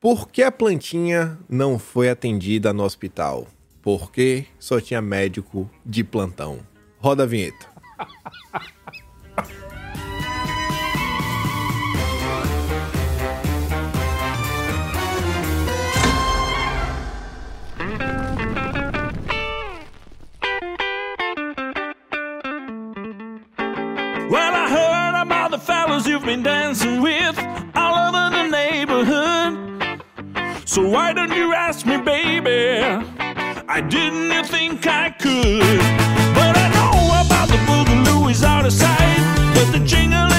Por que a plantinha não foi atendida no hospital? Porque só tinha médico de plantão. Roda a vinheta. Well, I heard about the fellas you've been dancing with So why don't you ask me, baby? I didn't think I could. But I know about the boogaloo is out of sight. But the jingle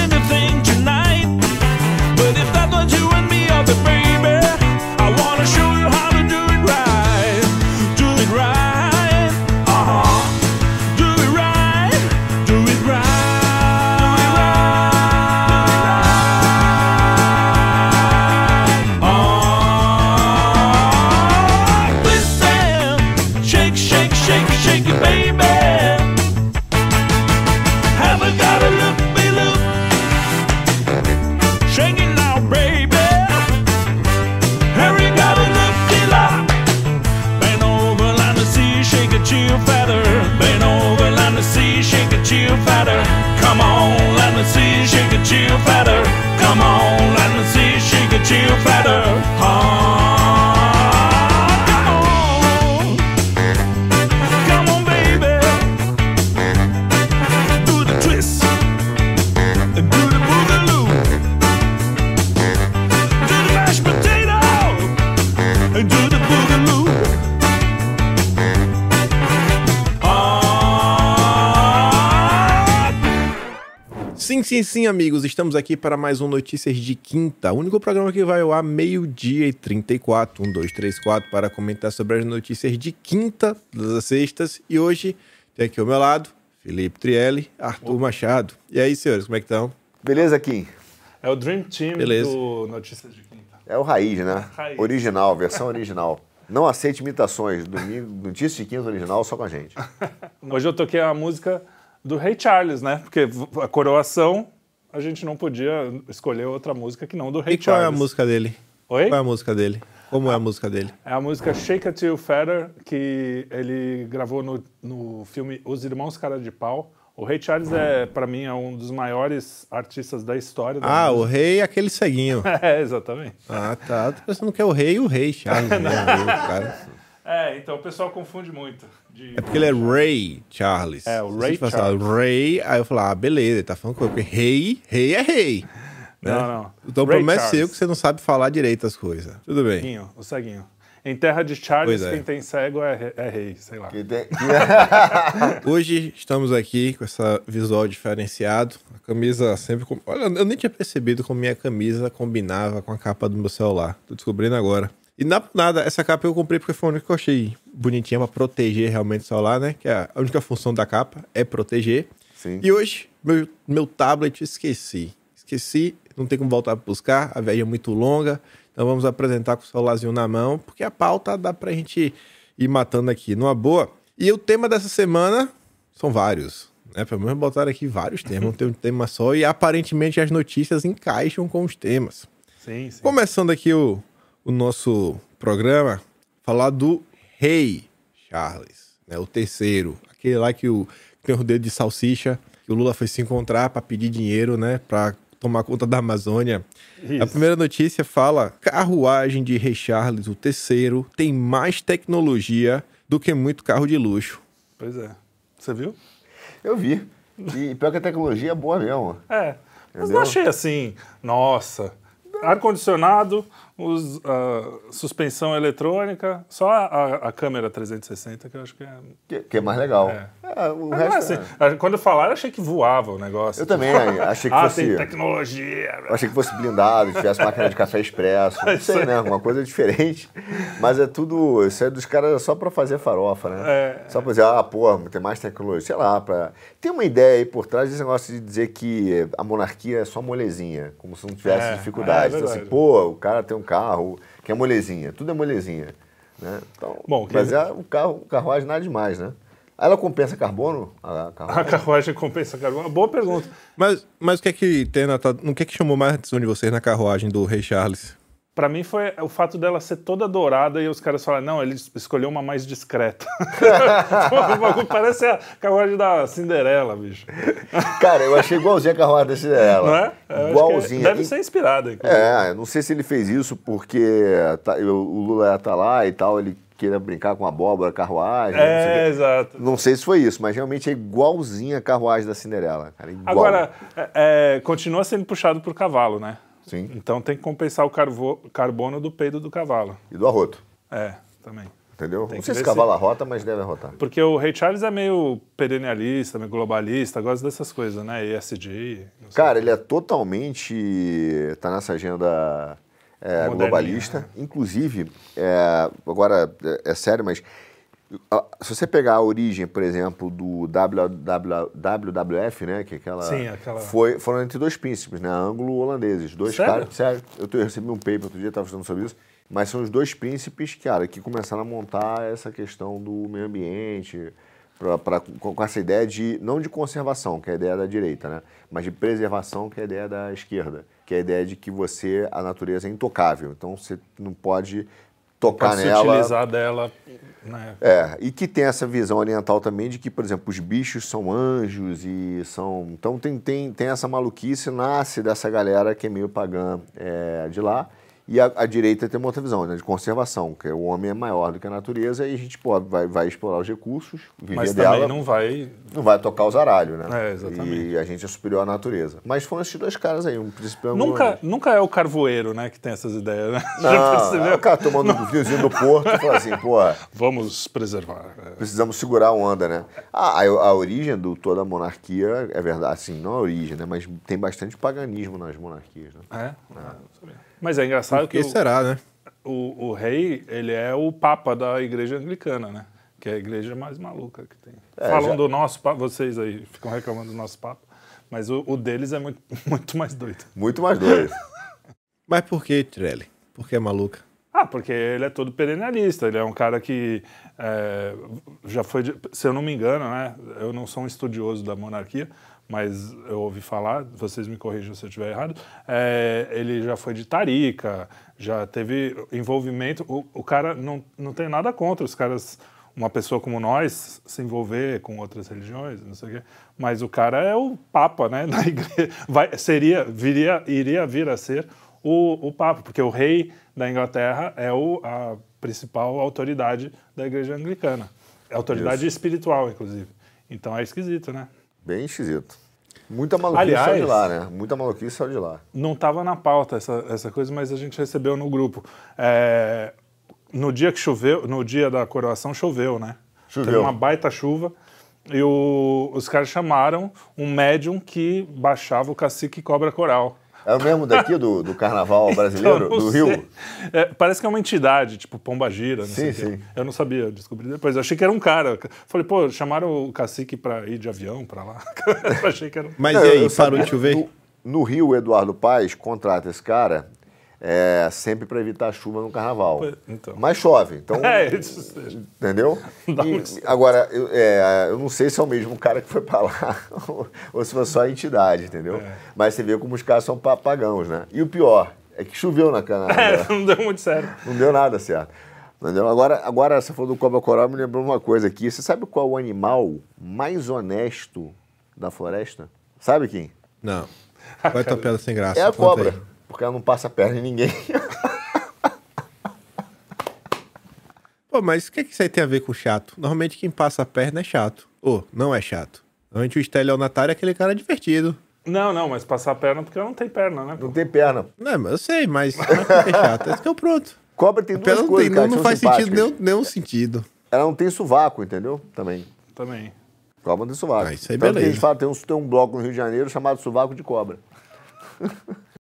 shake a Sim, sim, amigos. Estamos aqui para mais um Notícias de Quinta. O único programa que vai ao ar meio-dia e 34. 1, 2, 3, 4 para comentar sobre as notícias de quinta, das sextas. E hoje tem aqui ao meu lado Felipe Trielli, Arthur Machado. E aí, senhores, como é que estão? Beleza, Kim? É o Dream Team Beleza. do Notícias de Quinta. É o raiz, né? Raiz. Original, versão original. Não aceite imitações. Domingo, notícia de quinta original só com a gente. Hoje eu toquei a música do Ray Charles, né? Porque a coroação, a gente não podia escolher outra música que não do Ray E qual é Charles. a música dele? Oi? Qual é a música dele? Como é a música dele? É a música Shake It Till Feather, que ele gravou no, no filme Os Irmãos Cara de Pau. O Ray Charles é, para mim, é um dos maiores artistas da história da Ah, o música. rei é aquele ceguinho. É, exatamente. Ah, tá. Tô pensando que é o rei e o rei, Charles. Né? O. É, então o pessoal confunde muito. De- É porque ele é Ray Charles. É, o Ray você falar Charles. Ray, aí eu falo, ah, beleza, ele tá falando com porque rei, rei é rei. né? Não, não. Então o problema é Charles. seu que você não sabe falar direito as coisas. Tudo bem. Ceguinho, o ceguinho. Em terra de Charles, é. quem tem cego é, é rei, sei lá. Tem- Hoje estamos aqui com essa visual diferenciado. A camisa sempre. com- Olha, eu nem tinha percebido como minha camisa combinava com a capa do meu celular. Tô descobrindo agora. E na- nada, essa capa eu comprei porque foi a única que eu achei bonitinha pra proteger realmente o celular, né? Que é a única função da capa é proteger. Sim. E hoje, meu, meu tablet esqueci. Esqueci, não tem como voltar pra buscar, a viagem é muito longa. Então vamos apresentar com o celularzinho na mão, porque a pauta dá pra gente ir matando aqui numa boa. E o tema dessa semana são vários. Né? Pelo menos botaram aqui vários temas, não tem um tema só. E aparentemente as notícias encaixam com os temas. Sim, sim. Começando aqui o, o nosso programa, falar do Rei Charles, né? O terceiro, aquele lá que, o, que tem o dedo de salsicha, que o Lula foi se encontrar para pedir dinheiro, né? Para tomar conta da Amazônia. Isso. A primeira notícia fala: carruagem de Rei Charles, o terceiro, tem mais tecnologia do que muito carro de luxo. Pois é. Você viu? Eu vi. E pior que a tecnologia é boa mesmo. É. Mas Entendeu? não achei assim, nossa. Ar-condicionado, os, ah, suspensão eletrônica, só a, a- a câmera 360 que eu acho que é. Que, que é mais legal. É. É, o Mas é resto assim. é- Quando falaram, eu achei que voava o negócio. Eu também achei que ah, fosse- tem tecnologia. Eu achei que fosse blindado, tivesse máquina de café expresso. Não sei, né? Uma coisa diferente. Mas é tudo. Isso é dos caras só pra fazer farofa, né? É. Só pra dizer, ah, pô, tem mais tecnologia. Sei lá. Pra... Tem uma ideia aí por trás desse negócio de dizer que a monarquia é só molezinha, como se não tivesse É, dificuldade. é então, assim, pô, o cara tem um carro que é molezinha. Tudo é molezinha. Né? Então, Bom, que- mas é o carro, o carruagem nada demais, né? Aí ela compensa carbono? A A carruagem? carruagem compensa carbono? Boa pergunta. Mas, mas o que é que tem na, tua- o que é que chamou mais a atenção de vocês na carruagem do Rei Charles? Pra mim foi o fato dela ser toda dourada e os caras falaram, não, ele escolheu uma mais discreta. Parece a carruagem da Cinderela, bicho. Cara, eu achei igualzinho a carruagem da Cinderela. Não é? Igualzinho. Deve ser inspirada. inclusive. É, eu não sei se ele fez isso porque tá- eu- o Lula ia estar lá e tal, ele queria brincar com abóbora, carruagem. não É, quê. exato. Não sei se foi isso, mas realmente é igualzinha a carruagem da Cinderela. Cara. Agora, é, é, continua sendo puxado por cavalo, né? Sim. Então tem que compensar o carvo- carbono do peido do cavalo. E do arroto, É, também. entendeu? Tem não sei se cavalo se- arrota, mas deve arrotar. Porque o Ray Charles é meio perennialista, meio globalista, gosta dessas coisas, né? ESG. Cara, ele é totalmente. tá nessa agenda é, globalista. Inclusive, é, agora é, é sério, mas se você pegar a origem, por exemplo, do WW WWF, né? Que é aquela. Sim, aquela- Foi, foram entre dois príncipes, né? Anglo-holandeses. Dois Sério? caras. Sério. Eu, eu recebi um paper outro dia, estava estudando sobre isso. Mas são os dois príncipes, cara, que começaram a montar essa questão do meio ambiente, pra, pra- com, com essa ideia de, não de conservação, que é a ideia da direita, né? Mas de preservação, que é a ideia da esquerda, que é a ideia de que você, a natureza é intocável. Então você não pode tocar Pode se nela. utilizar dela, né? É, e que tem essa visão oriental também de que, por exemplo, os bichos são anjos e são. Então tem, tem, tem essa maluquice, nasce dessa galera que é meio pagã é, de lá. E a, a direita tem uma outra visão, né, de conservação, que é o homem é maior do que a natureza e a gente pode, vai, vai explorar os recursos, viver Mas dela, também não... não vai. vai tocar os aralhos, né? É, exatamente. E a gente é superior à natureza. Mas foram esses dois caras aí, um príncipe Nunca, angolano. nunca é o carvoeiro, né, que tem essas ideias, né? Já Não, percebeu? é o cara tomando um vinhozinho do porto e fala assim, pô, Vamos preservar. é. precisamos segurar a onda, né? Ah, a, a origem do toda a monarquia é verdade, assim, não a origem, né? Mas tem bastante paganismo nas monarquias, né? É? Ah, não sabia. Mas é engraçado Por que que o, será, né? o, o rei, ele é o papa da igreja anglicana, né? Que é a igreja mais maluca que tem. É, Falam já- do nosso papa, vocês aí ficam reclamando do nosso papa, mas o, o deles é muito, muito mais doido. Muito mais doido. Mas por que, Tirelli? Por que é maluca? Ah, porque ele é todo perennialista, ele é um cara que é, já foi, de- se eu não me engano, né? Eu não sou um estudioso da monarquia, mas eu ouvi falar, vocês me corrijam se eu estiver errado, é, ele já foi de tarica, já teve envolvimento, o, o cara não, não tem nada contra os caras, uma pessoa como nós, se envolver com outras religiões, não sei o quê, mas o cara é o papa, né, da igreja, vai, seria, viria, iria vir a ser o, o Papa, porque o rei da Inglaterra é o, a principal autoridade da igreja anglicana. Autoridade espiritual, inclusive. Então é esquisito, né? Bem esquisito. Muita maluquice Aliás- saiu de lá, né? Muita maluquice saiu de lá. Não estava na pauta essa, essa coisa, mas a gente recebeu no grupo. É, no dia que choveu, no dia da coroação, choveu, né? Choveu. Teve uma baita chuva. E o- os caras chamaram um médium que baixava o cacique cobra coral. É o mesmo daqui do, do carnaval brasileiro, Então, do sei. Rio? É, parece que é uma entidade, tipo Pomba Gira, não Sim, sim. Eu não sabia, descobri depois. Eu achei que era um cara. Falei, pô, chamaram o cacique pra ir de avião pra lá. achei que era um... Mas Não, e eu- aí, parou de chover? No, no Rio, o Eduardo Paes contrata esse cara é, sempre para evitar chuva no carnaval. Então. Mas chove, então. É, isso. Entendeu? Dá E, agora, eu, é, eu não sei se é o mesmo cara que foi pra lá ou se foi só a entidade, entendeu? É. Mas você vê como os caras são papagãos, né? E o pior é que choveu na cana. É, não deu muito certo. Não deu nada certo. Entendeu? Agora, agora, você falou do cobra coral, me lembrou uma coisa aqui. Você sabe qual é o animal mais honesto da floresta? Sabe quem? Não. Qual é a tua piada sem graça? É a cobra. aí. Porque ela não passa perna em ninguém. Pô, mas o que, que isso aí tem a ver com chato? Normalmente quem passa a perna é chato. Ou não é chato. Normalmente o estelionatário é aquele cara divertido. Não, não, mas passar a perna porque não tem perna, né? pô? Não tem perna. Não, mas eu sei, mas não é é chato. Esse que é o pronto. Cobra tem A duas coisas, tem, cara, não, que não faz sentido nenhum, nenhum sentido. Ela não tem sovaco, entendeu? Também. Também. Cobra não tem sovaco. Ah, isso aí Tanto que a beleza. gente fala, tem um, tem um bloco no Rio de Janeiro chamado Sovaco de Cobra.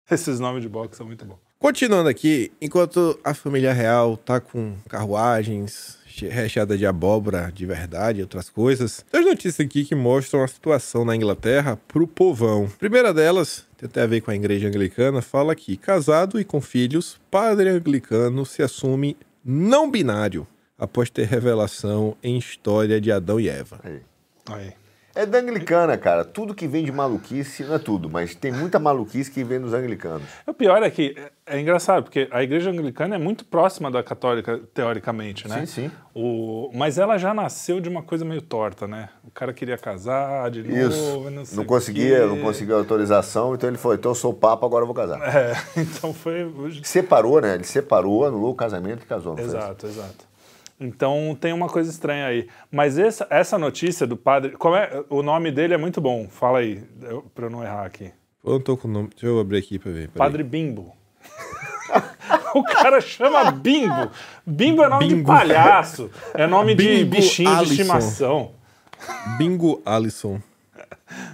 Esses nomes de boxe são muito bons. Continuando aqui, enquanto a família real tá com carruagens che- recheadas de abóbora de verdade e outras coisas, tem as notícias aqui que mostram a situação na Inglaterra pro povão. Primeira delas, tem até a ver com a igreja anglicana, fala que casado e com filhos, padre anglicano se assume não binário após ter revelação em história de Adão e Eva. Aí. Aí. É da anglicana, cara. Tudo que vem de maluquice, não é tudo, mas tem muita maluquice que vem dos anglicanos. O pior é que é, é engraçado, porque a igreja anglicana é muito próxima da católica, teoricamente, né? Sim, sim. O, mas ela já nasceu de uma coisa meio torta, né? O cara queria casar de novo, Isso. não, sei Não conseguia, não conseguia autorização, então ele falou, então eu sou Papa, agora eu vou casar. É, então foi. Separou, né? Ele separou, anulou o casamento e casou. Exato, exato. Então tem uma coisa estranha aí. Mas essa, essa notícia do padre. Como é, o nome dele é muito bom. Fala aí, pra eu não errar aqui. Eu não tô com o nome. Deixa eu abrir aqui pra ver. Padre Bimbo. o cara chama Bimbo. Bimbo é nome de Bingo. palhaço. É nome de Bingo bichinho de Alisson. estimação. Bingo Alisson.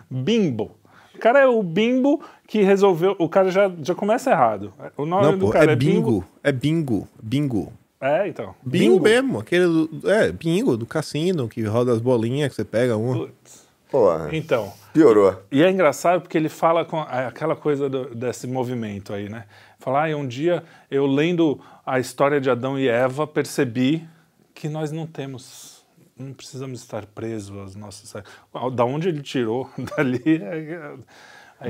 Bimbo. O cara é o Bimbo que resolveu. O cara já, já começa errado. O nome Não, do pô, cara é é bingo. É bingo. Bingo. É, então. Bingo, mesmo. Aquele do, é, bingo do cassino, que roda as bolinhas, que você pega uma. Putz. Porra, Então. piorou. E é engraçado porque ele fala com aquela coisa do- desse movimento aí, né? Falar, ah, um dia eu lendo a história de Adão e Eva percebi que nós não temos, não precisamos estar presos aos nossos. Da onde ele tirou dali? é-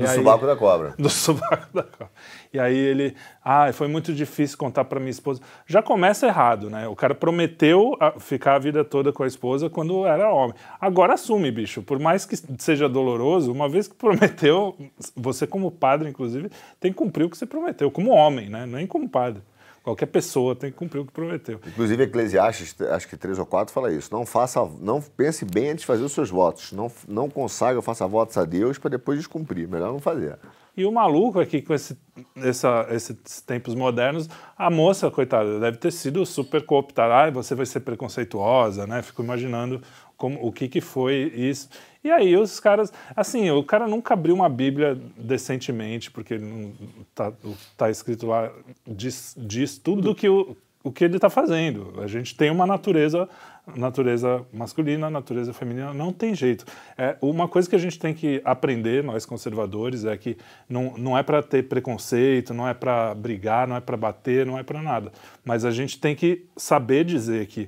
Do aí- subaco da cobra. do sovaco da cobra. E aí ele, ah, foi muito difícil contar para minha esposa. Já começa errado, né? O cara prometeu a- ficar a vida toda com a esposa quando era homem. Agora assume, bicho. Por mais que seja doloroso, uma vez que prometeu, você como padre, inclusive, tem que cumprir o que você prometeu, como homem, né? Nem como padre. Qualquer pessoa tem que cumprir o que prometeu. Inclusive, Eclesiastes, acho que três ou quatro, fala isso. Não faça, não pense bem antes de fazer os seus votos. Não, não consagra faça votos a Deus para depois descumprir. Melhor não fazer. E o maluco aqui com esse, essa- esses tempos modernos, a moça, coitada, deve ter sido super cooptada. Ah, você vai ser preconceituosa, né? Fico imaginando como, o que, que foi isso. E aí os caras, assim, o cara nunca abriu uma Bíblia decentemente, porque não tá, tá escrito lá, diz, diz tudo do que o, o que ele está fazendo. A gente tem uma natureza, natureza masculina, natureza feminina, não tem jeito. É, uma coisa que a gente tem que aprender, nós conservadores, é que não, não é para ter preconceito, não é para brigar, não é para bater, não é para nada. Mas a gente tem que saber dizer que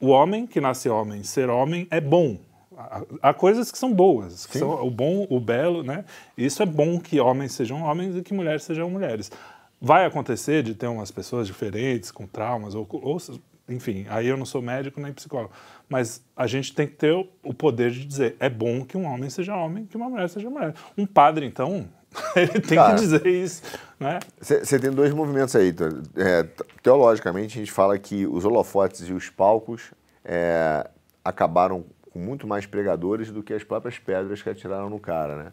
o homem que nasce homem, ser homem é bom. Há- coisas que são boas, que são o bom, o belo, né? Isso é bom que homens sejam homens e que mulheres sejam mulheres. Vai acontecer de ter umas pessoas diferentes, com traumas, ou, ou enfim, aí eu não sou médico nem psicólogo, mas a gente tem que ter o- o poder de dizer é bom que um homem seja homem, que uma mulher seja mulher. Um padre, então, ele tem Cara. que dizer isso, né? Você tem dois movimentos aí. tá? É, teologicamente, a gente fala que os holofotes e os palcos é, acabaram com muito mais pregadores do que as próprias pedras que atiraram no cara, né?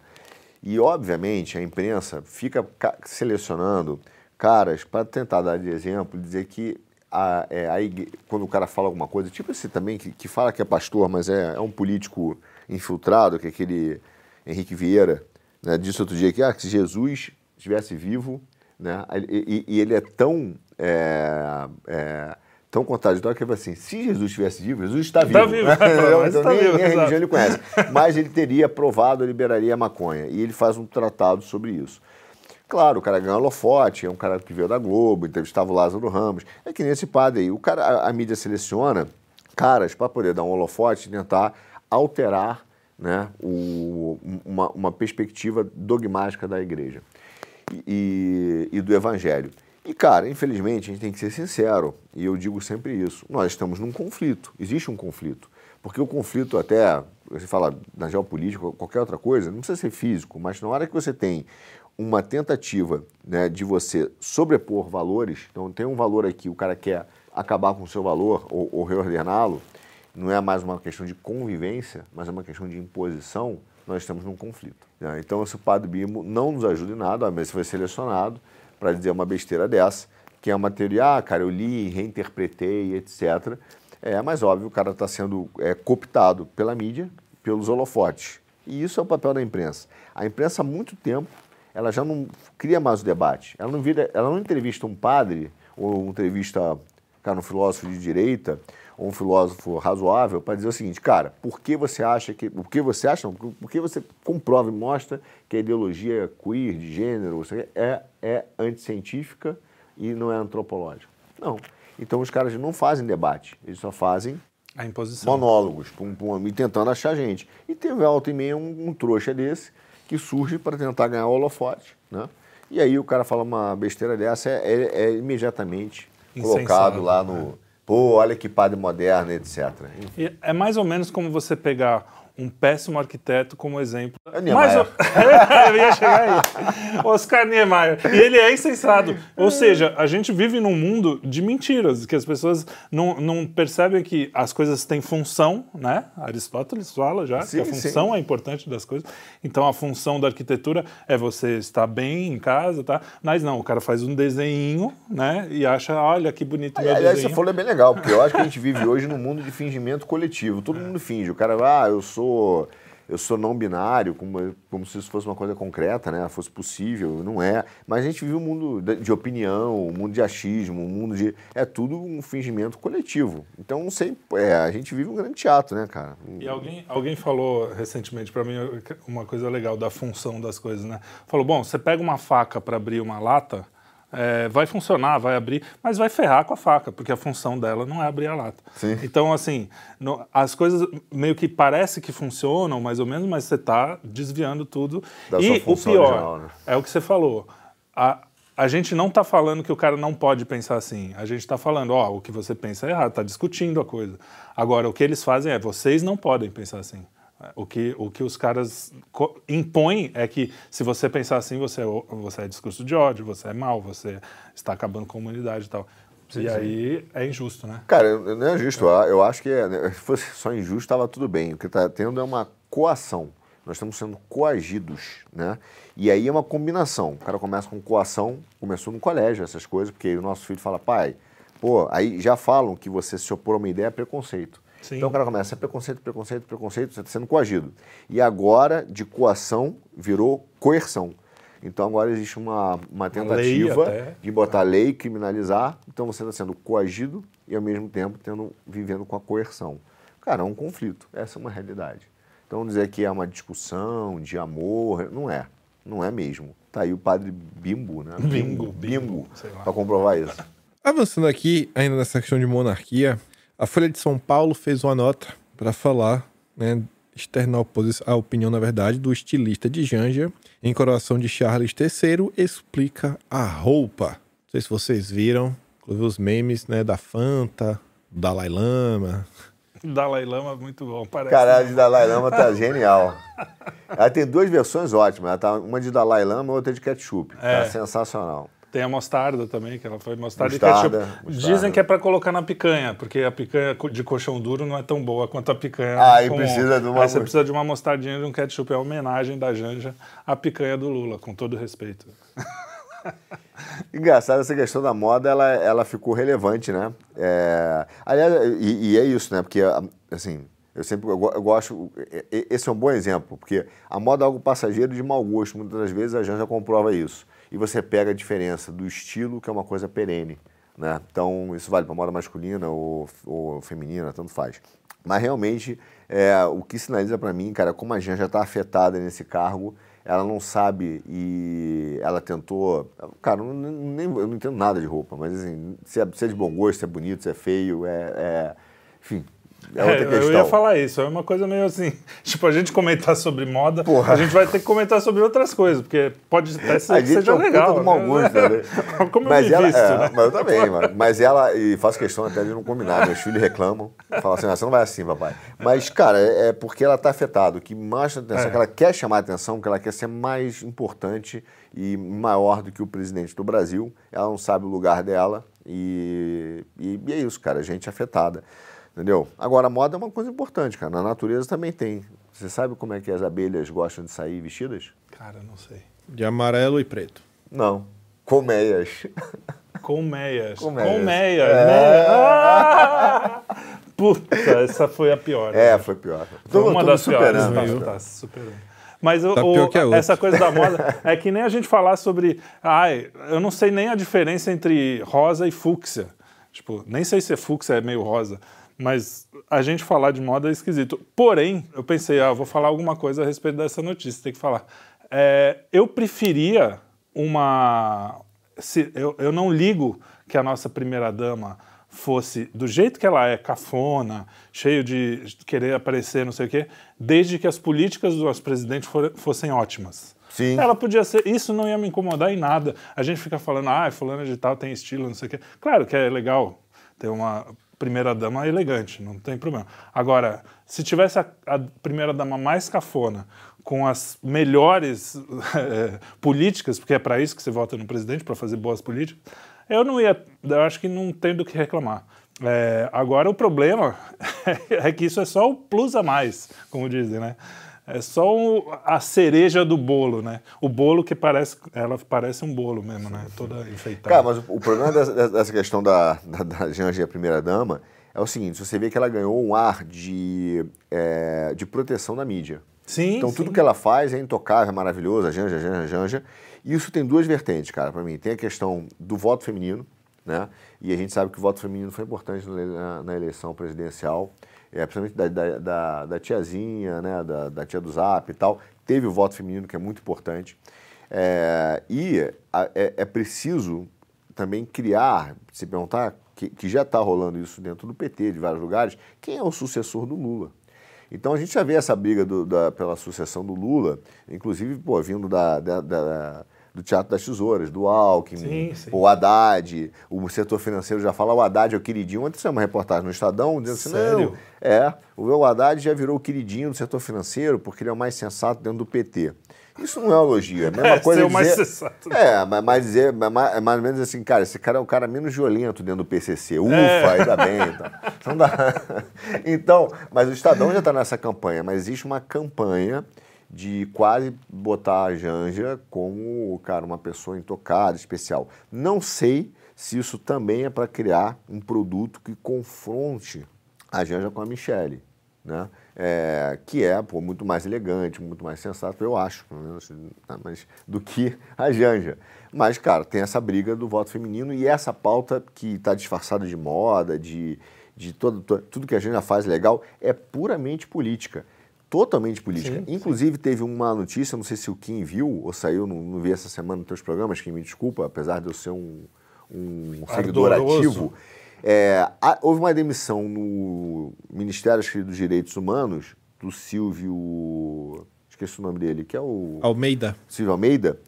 E, obviamente, a imprensa fica ca- selecionando caras para tentar dar de exemplo, dizer que a, é, a quando o cara fala alguma coisa, tipo esse também, que, que fala que é pastor, mas é, é um político infiltrado, que é aquele Henrique Vieira, né, disse outro dia que, ah, que se Jesus estivesse vivo, né, e, e- ele é tão, é, é, tão contraditório que ele fala assim, se Jesus estivesse vivo, Jesus está vivo. Tá vivo, Entendeu? mas então, tá nem, vivo, nem a religião ele conhece. Mas ele teria aprovado, liberaria a maconha. E ele faz um tratado sobre isso. Claro, o cara ganhou holofote, é um cara que veio da Globo, entrevistava o Lázaro Ramos. É que nem esse padre aí. O cara, a, a mídia seleciona caras para poder dar um holofote e tentar alterar né, o- uma, uma perspectiva dogmática da igreja e- e do evangelho. E, cara, infelizmente, a gente tem que ser sincero, e eu digo sempre isso: nós estamos num conflito, existe um conflito. Porque o conflito, até, você fala na geopolítica, qualquer outra coisa, não precisa ser físico, mas na hora que você tem uma tentativa né, de você sobrepor valores, então tem um valor aqui, o cara quer acabar com o seu valor ou, ou reordená-lo, não é mais uma questão de convivência, mas é uma questão de imposição, nós estamos num conflito. né? Então, esse padre Bimo não nos ajuda em nada, mas foi selecionado para dizer uma besteira dessa, que é uma teoria, ah, cara, eu li, reinterpretei, etc. É, mas óbvio, o cara está sendo é, cooptado pela mídia, pelos holofotes. E isso é o papel da imprensa. A imprensa, há muito tempo, ela já não cria mais o debate. Ela não, vira, ela não entrevista um padre ou entrevista cara, um filósofo de direita ou um filósofo razoável para dizer o seguinte, cara, por que você acha que, por que você acha, por que você comprova e mostra que a ideologia queer, de gênero, é, é anticientífica e não é antropológica? Não. Então os caras não fazem debate, eles só fazem A imposição. monólogos pum, pum, e tentando achar gente. E teve alta e meia um, um trouxa desse que surge para tentar ganhar o holofote. Né? E aí o cara fala uma besteira dessa, é, é- é imediatamente Insensato, colocado lá no. né? Pô, olha que padre moderno, etc. É mais ou menos como você pegar um péssimo arquiteto como exemplo. É. Mais ou- Eu ia chegar aí. Oscar Niemeyer. E ele é insensato. Ou seja, a gente vive num mundo de mentiras, que as pessoas não, não percebem que as coisas têm função, né? Aristóteles fala já Sim, que a função é importante das coisas. Então a função da arquitetura é você estar bem em casa, tá? Mas não, o cara faz um desenho, né? E acha, olha que bonito meu Aliás, desenho. você falou é bem legal, porque eu acho que a gente vive hoje num mundo de fingimento coletivo. Todo mundo finge. O cara, ah, eu sou. Eu sou não binário, como, como se isso fosse uma coisa concreta, né? Fosse possível, não é. Mas a gente vive um mundo de, opinião, um mundo de achismo, um mundo de. É tudo um fingimento coletivo. Então, sei. É, a gente vive um grande teatro, né, cara? E alguém, alguém falou recentemente para mim uma coisa legal da função das coisas, né? Falou, bom, você pega uma faca para abrir uma lata, é, vai funcionar, vai abrir, mas vai ferrar com a faca, porque a função dela não é abrir a lata. Sim. Então, assim, no- as coisas meio que parece que funcionam, mais ou menos, mas você está desviando tudo. Da e o pior original, né? é o que você falou. A, a gente não está falando que o cara não pode pensar assim. A gente está falando, ó, o que você pensa é errado, está discutindo a coisa. Agora, o que eles fazem é, vocês não podem pensar assim. O que, o que os caras impõem é que se você pensar assim, você é, você é discurso de ódio, você é mal, você está acabando com a comunidade e tal. e aí é injusto, né? Cara, não é justo. Eu eu acho que é, né, se fosse só injusto, estava tudo bem. O que está tendo é uma coação. Nós estamos sendo coagidos, né? E aí é uma combinação. O cara começa com coação, começou no colégio essas coisas, porque o nosso filho fala, pai, pô, aí já falam que você se opor a uma ideia é preconceito. Sim. Então o cara começa, é preconceito, preconceito, preconceito, você está sendo coagido. E agora, de coação, virou coerção. Então agora existe uma, uma tentativa de botar lei, criminalizar. Então você está sendo coagido e ao mesmo tempo tendo, vivendo com a coerção. Cara, é um conflito. Essa é uma realidade. Então dizer que é uma discussão de amor, não é. Não é mesmo. Tá aí o padre Bimbo, né? Bingo, Bimbo, lá. para comprovar isso. Avançando aqui, ainda nessa questão de monarquia, a Folha de São Paulo fez uma nota para falar, né, externar a opinião, na verdade, do estilista de Janja, em coroação de Charles III, explica a roupa. Não sei se vocês viram, inclusive os memes né, da Fanta, do Dalai Lama. Dalai Lama é muito bom, parece. Caralho, de Dalai Lama tá genial. Ela tem duas versões ótimas. Ela tá, uma de Dalai Lama e outra de ketchup. É. Tá sensacional. Tem a mostarda também, que ela foi mostarda, Mostarda, e ketchup. mostarda. Dizem que é pra colocar na picanha, porque a picanha de colchão duro não é tão boa quanto a picanha Ah, aí comum. precisa de uma Aí você precisa de uma mostardinha de um ketchup, é uma homenagem da Janja à picanha do Lula, com todo respeito. Engraçado, essa questão da moda, ela, ela ficou relevante, né? É, aliás, e, e é isso, né? Porque, assim, eu sempre eu, eu gosto... Esse é um bom exemplo, porque a moda é algo passageiro de mau gosto. Muitas das vezes a Janja comprova isso. E você pega a diferença do estilo, que é uma coisa perene, né? Então, isso vale para moda masculina ou, ou feminina, tanto faz. Mas, realmente, é, o que sinaliza para mim, cara, como a Janja está afetada nesse cargo ela não sabe e ela tentou. Cara, eu não, nem, eu não entendo nada de roupa, mas assim, se é, se é de bom gosto, se é bonito, se é feio, é. é- enfim, é outra É, questão. eu ia falar isso, é uma coisa meio assim. Tipo, a gente comentar sobre moda, Porra. a gente vai ter que comentar sobre outras coisas, porque pode até ser A que seja é um legal. né? gosto, né? Como mas eu ela, visto, é, né? mas eu também, mano. Mas ela, e faço questão até de não combinar, meus filhos reclamam, falam assim, ah, você não vai assim, papai. Mas, cara, é é porque ela tá afetada, o que mais atenção, É. é que ela quer chamar atenção, que ela quer ser mais importante e maior do que o presidente do Brasil, ela não sabe o lugar dela e, e, e é isso, cara, gente afetada. Entendeu? Agora, a moda é uma coisa importante, cara. Na natureza também tem. Você sabe como é que as abelhas gostam de sair vestidas? Cara, não sei. De amarelo e preto. Não. Colmeias. Colmeias. Colmeias. Colmeias, É. né? Ah! Puta, essa foi a pior. É, foi pior. Foi Tô- uma tô das superando, piores. né? Tá, tá superando. Mas Tá o- pior que a outra. essa coisa da moda é que nem a gente falar sobre. Ai, eu não sei nem a diferença entre rosa e fúcsia. Tipo, nem sei se é fúcsia é meio rosa. Mas a gente falar de moda é esquisito. Porém, eu pensei, ah, vou falar alguma coisa a respeito dessa notícia, tem que falar. É, eu preferia uma. Se, eu, eu não ligo que a nossa primeira-dama fosse do jeito que ela é, cafona, cheio de querer aparecer, não sei o quê, desde que as políticas do nosso presidente fossem ótimas. Sim. Ela podia ser, isso não ia me incomodar em nada. A gente fica falando, ah, fulano de tal tem estilo, não sei o quê. Claro que é legal ter uma primeira dama elegante, não tem problema. Agora, se tivesse a, a primeira dama mais cafona, com as melhores eh, políticas, porque é para isso que você vota no presidente, para fazer boas políticas, eu não ia, eu acho que não tem do que reclamar. É, agora o problema é que isso é só o plus a mais, como dizem, né? É só a cereja do bolo, né? O bolo que parece, ela parece um bolo mesmo, né? Toda enfeitada. Cara, mas o, problema dessa, dessa questão da, da, da Janja e a primeira-dama é o seguinte: você vê que ela ganhou um ar de, é, de proteção da mídia. sim, Então sim. tudo que ela faz é intocável, é maravilhoso, a Janja, Janja, Janja. E isso tem duas vertentes, cara, pra mim. Tem a questão do voto feminino, né? E a gente sabe que o voto feminino foi importante na- na eleição presidencial, é, principalmente da, da, da- da tiazinha, né? Da, da tia do Zap e tal. Teve o voto feminino, que é muito importante. É, e a- é, é preciso também criar, se perguntar, que, que já está rolando isso dentro do PT, de vários lugares, quem é o sucessor do Lula? Então a gente já vê essa briga do- da- pela sucessão do Lula, inclusive pô, vindo da- da- da- do Teatro das Tesouras, do Alckmin, Sim, sim. o Haddad, o setor financeiro já fala, o Haddad é o queridinho. Ontem saiu uma reportagem no Estadão dizendo assim, Sério? não, é, o Haddad já virou o queridinho do setor financeiro porque ele é o mais sensato dentro do PT. Isso não é um elogio, é a mesma É, coisa ser o mais dizer, sensato. É, mas, mas dizer, mas, mas- é mais ou menos assim, cara, esse cara é o cara menos violento dentro do PCC. Ufa, É. ainda bem. Então, Não dá. então, mas o Estadão já está nessa campanha, mas existe uma campanha de quase botar a Janja como, cara, uma pessoa intocada, especial. Não sei se isso também é para criar um produto que confronte a Janja com a Michelle, né? É, que é pô, muito mais elegante, muito mais sensato, eu acho, tá, mas, do que a Janja. Mas, cara, tem essa briga do voto feminino e essa pauta que está disfarçada de moda, de, de todo, to- tudo que a Janja faz legal, é puramente política. Totalmente política. Sim, Inclusive, teve uma notícia, não sei se o Kim viu ou saiu, não, não vi essa semana nos teus programas, que me desculpa, apesar de eu ser um, um seguidor ativo. É, houve uma demissão no Ministério dos Direitos Humanos do Silvio. Esqueci o nome dele, que é o. Almeida. Silvio Almeida.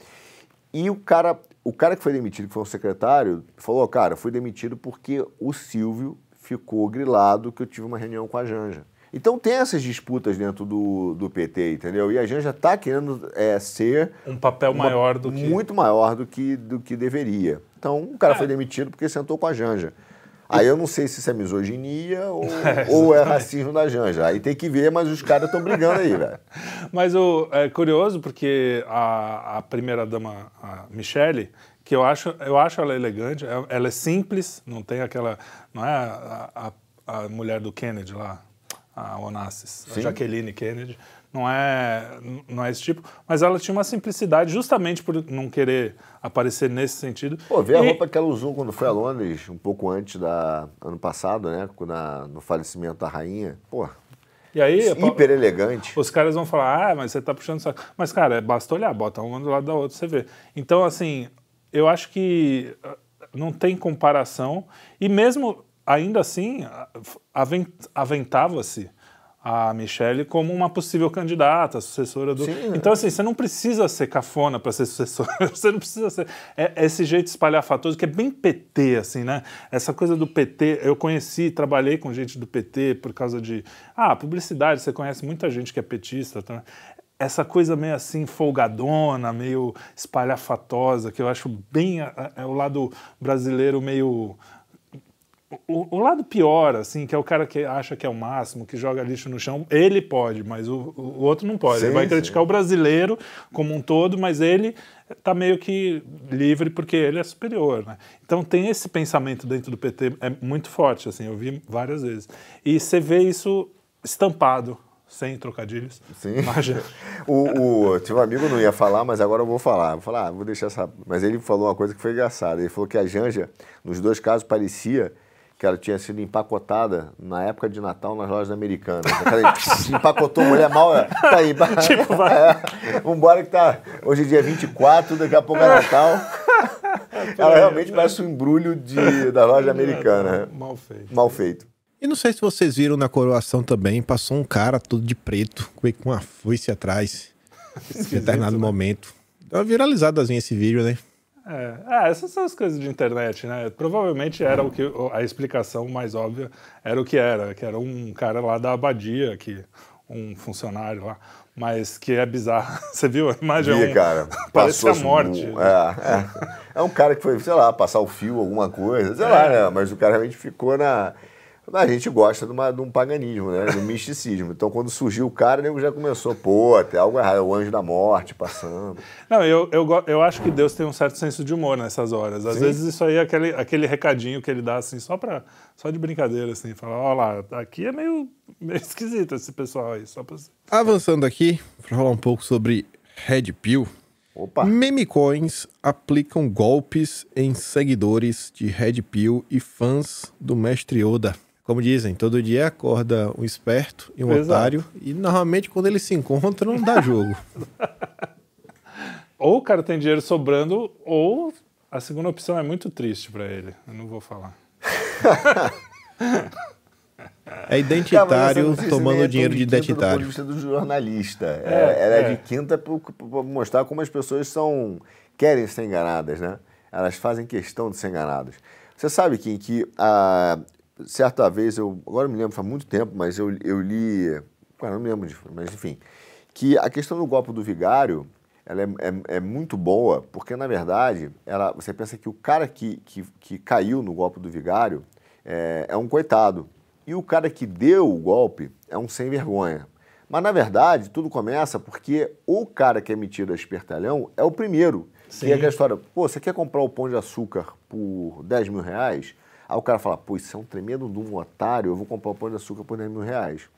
E o cara, o cara que foi demitido, que foi um secretário, falou: cara, fui demitido porque o Silvio ficou grilado que eu tive uma reunião com a Janja. Então tem essas disputas dentro do, do PT, entendeu? E a Janja está querendo é, ser Um papel uma- maior do que... muito maior do que, do que deveria. Então o cara É. foi demitido porque sentou com a Janja. Aí eu não sei se isso é misoginia ou É, ou é racismo da Janja. Aí tem que ver, mas os caras estão brigando aí, velho. Mas o, é curioso porque a, a primeira dama, a Michelle, que eu acho, eu acho ela elegante, é- ela é simples, não tem aquela, não é a, a, a mulher do Kennedy lá, a Onassis, a Sim. Jacqueline Kennedy, não é, não é esse tipo, mas ela tinha uma simplicidade justamente por não querer aparecer nesse sentido. Pô, vê a E- roupa que ela usou quando foi a Londres, um pouco antes da ano passado, né? quando a- no falecimento da rainha. Pô, E aí, hiper elegante. Os caras vão falar, ah, mas você tá puxando saco. Mas, cara, basta olhar, bota uma do lado da outra, você vê. Então, assim, eu acho que ah, não tem comparação. E mesmo, ainda assim, aven- aventava-se a Michelle como uma possível candidata, sucessora do... Sim. Então, assim, você não precisa ser cafona para ser sucessora. Você não precisa ser... É, é esse jeito espalhafatoso que é bem PT, assim, né? Essa coisa do PT, eu conheci, trabalhei com gente do PT por causa de... Ah, publicidade, você conhece muita gente que é petista, tá? Essa coisa meio assim, folgadona, meio espalhafatosa, que eu acho bem... É, é o lado brasileiro meio... O, o lado pior, assim, que é o cara que acha que é o máximo, que joga lixo no chão, ele pode, mas o, o outro não pode. Sim, ele vai sim. criticar o brasileiro como um todo, mas ele tá meio que livre porque ele é superior, né? Então tem esse pensamento dentro do PT, é muito forte, assim, eu vi várias vezes. E você vê isso estampado, sem trocadilhos. Sim. gente. O, o, tinha um amigo não ia falar, mas agora eu vou falar. Vou falar, ah, vou deixar essa. Mas ele falou uma coisa que foi engraçada. Ele falou que a Janja, nos dois casos, parecia que ela tinha sido empacotada na época de Natal nas lojas americanas. Aquela empacotou mulher mal. é, Tá aí. Tipo, vai. É, vambora que tá. Hoje é dia 24, daqui a pouco é Natal. Ela realmente parece um embrulho de, da loja americana. né? Mal feito. Mal feito. E não sei se vocês viram na coroação também, passou um cara todo de preto, com uma foice atrás, em determinado momento. Deu uma viralizadazinha esse vídeo, né? É, ah, essas são as coisas de internet, né? Provavelmente era o que a explicação mais óbvia era o que era, que era um cara lá da abadia, que um funcionário lá, mas que é bizarro. Você viu a imagem? Vi, É um- cara. Parece Passou a assim, morte. um- É, é. É um cara que foi, sei lá, passar o fio, alguma coisa, sei lá, né? Mas o cara realmente ficou na. A gente gosta de, uma- de um paganismo, né? Do misticismo. Então, quando surgiu o cara, o nego já começou, pô, tem algo errado, é o anjo da morte passando. Não, eu, eu, eu acho que Deus tem um certo senso de humor nessas horas. Às vezes isso aí é aquele, aquele recadinho que ele dá, assim, só, pra, só de brincadeira, assim. Fala, ó lá, aqui é meio, meio esquisito esse pessoal aí, só pra... Avançando aqui, para falar um pouco sobre Red Pill. Opa! Memecoins aplicam golpes em seguidores de Red Pill e fãs do Mestre Oda. Como dizem, todo dia acorda um esperto e um Exato. otário, e normalmente quando eles se encontram, dá jogo. Ou o cara tem dinheiro sobrando, ou a segunda opção é muito triste pra ele. Eu não vou falar. É identitário tomando é dinheiro de quinta Do ponto identitário. de vista do jornalista. É, É, ela é, é. de quinta para mostrar como as pessoas são querem ser enganadas, né? Elas fazem questão de ser enganadas. Você sabe, Kim, que ah, certa vez, eu agora eu me lembro, faz muito tempo, mas eu, eu li. Cara, não me lembro, de, mas enfim. Que a questão do golpe do vigário ela é, é- é muito boa, porque na verdade ela, você pensa que o cara que, que, que caiu no golpe do vigário é, é um coitado. E o cara que deu o golpe é um sem vergonha. Mas na verdade, tudo começa porque o cara que é metido a espertalhão é o primeiro. Que é Sim. aquela história, pô, você quer comprar o pão de açúcar por 10 mil reais? Aí o cara fala, pô, isso é um tremendo de um otário, eu vou comprar o pão de açúcar por 10 mil reais.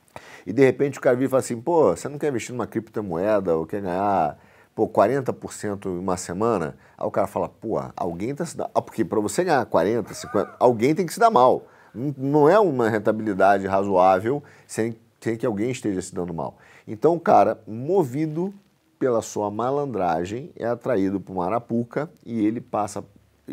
E de repente o cara vira e fala assim, pô, você não quer investir numa criptomoeda ou quer ganhar pô, 40% em uma semana? Aí o cara fala, pô, alguém tá se dando... Ah, porque para você ganhar 40, 50, alguém tem que se dar mal. Não- Não é uma rentabilidade razoável sem, sem que alguém esteja se dando mal. Então o cara, movido pela sua malandragem, é atraído para uma arapuca e ele passa,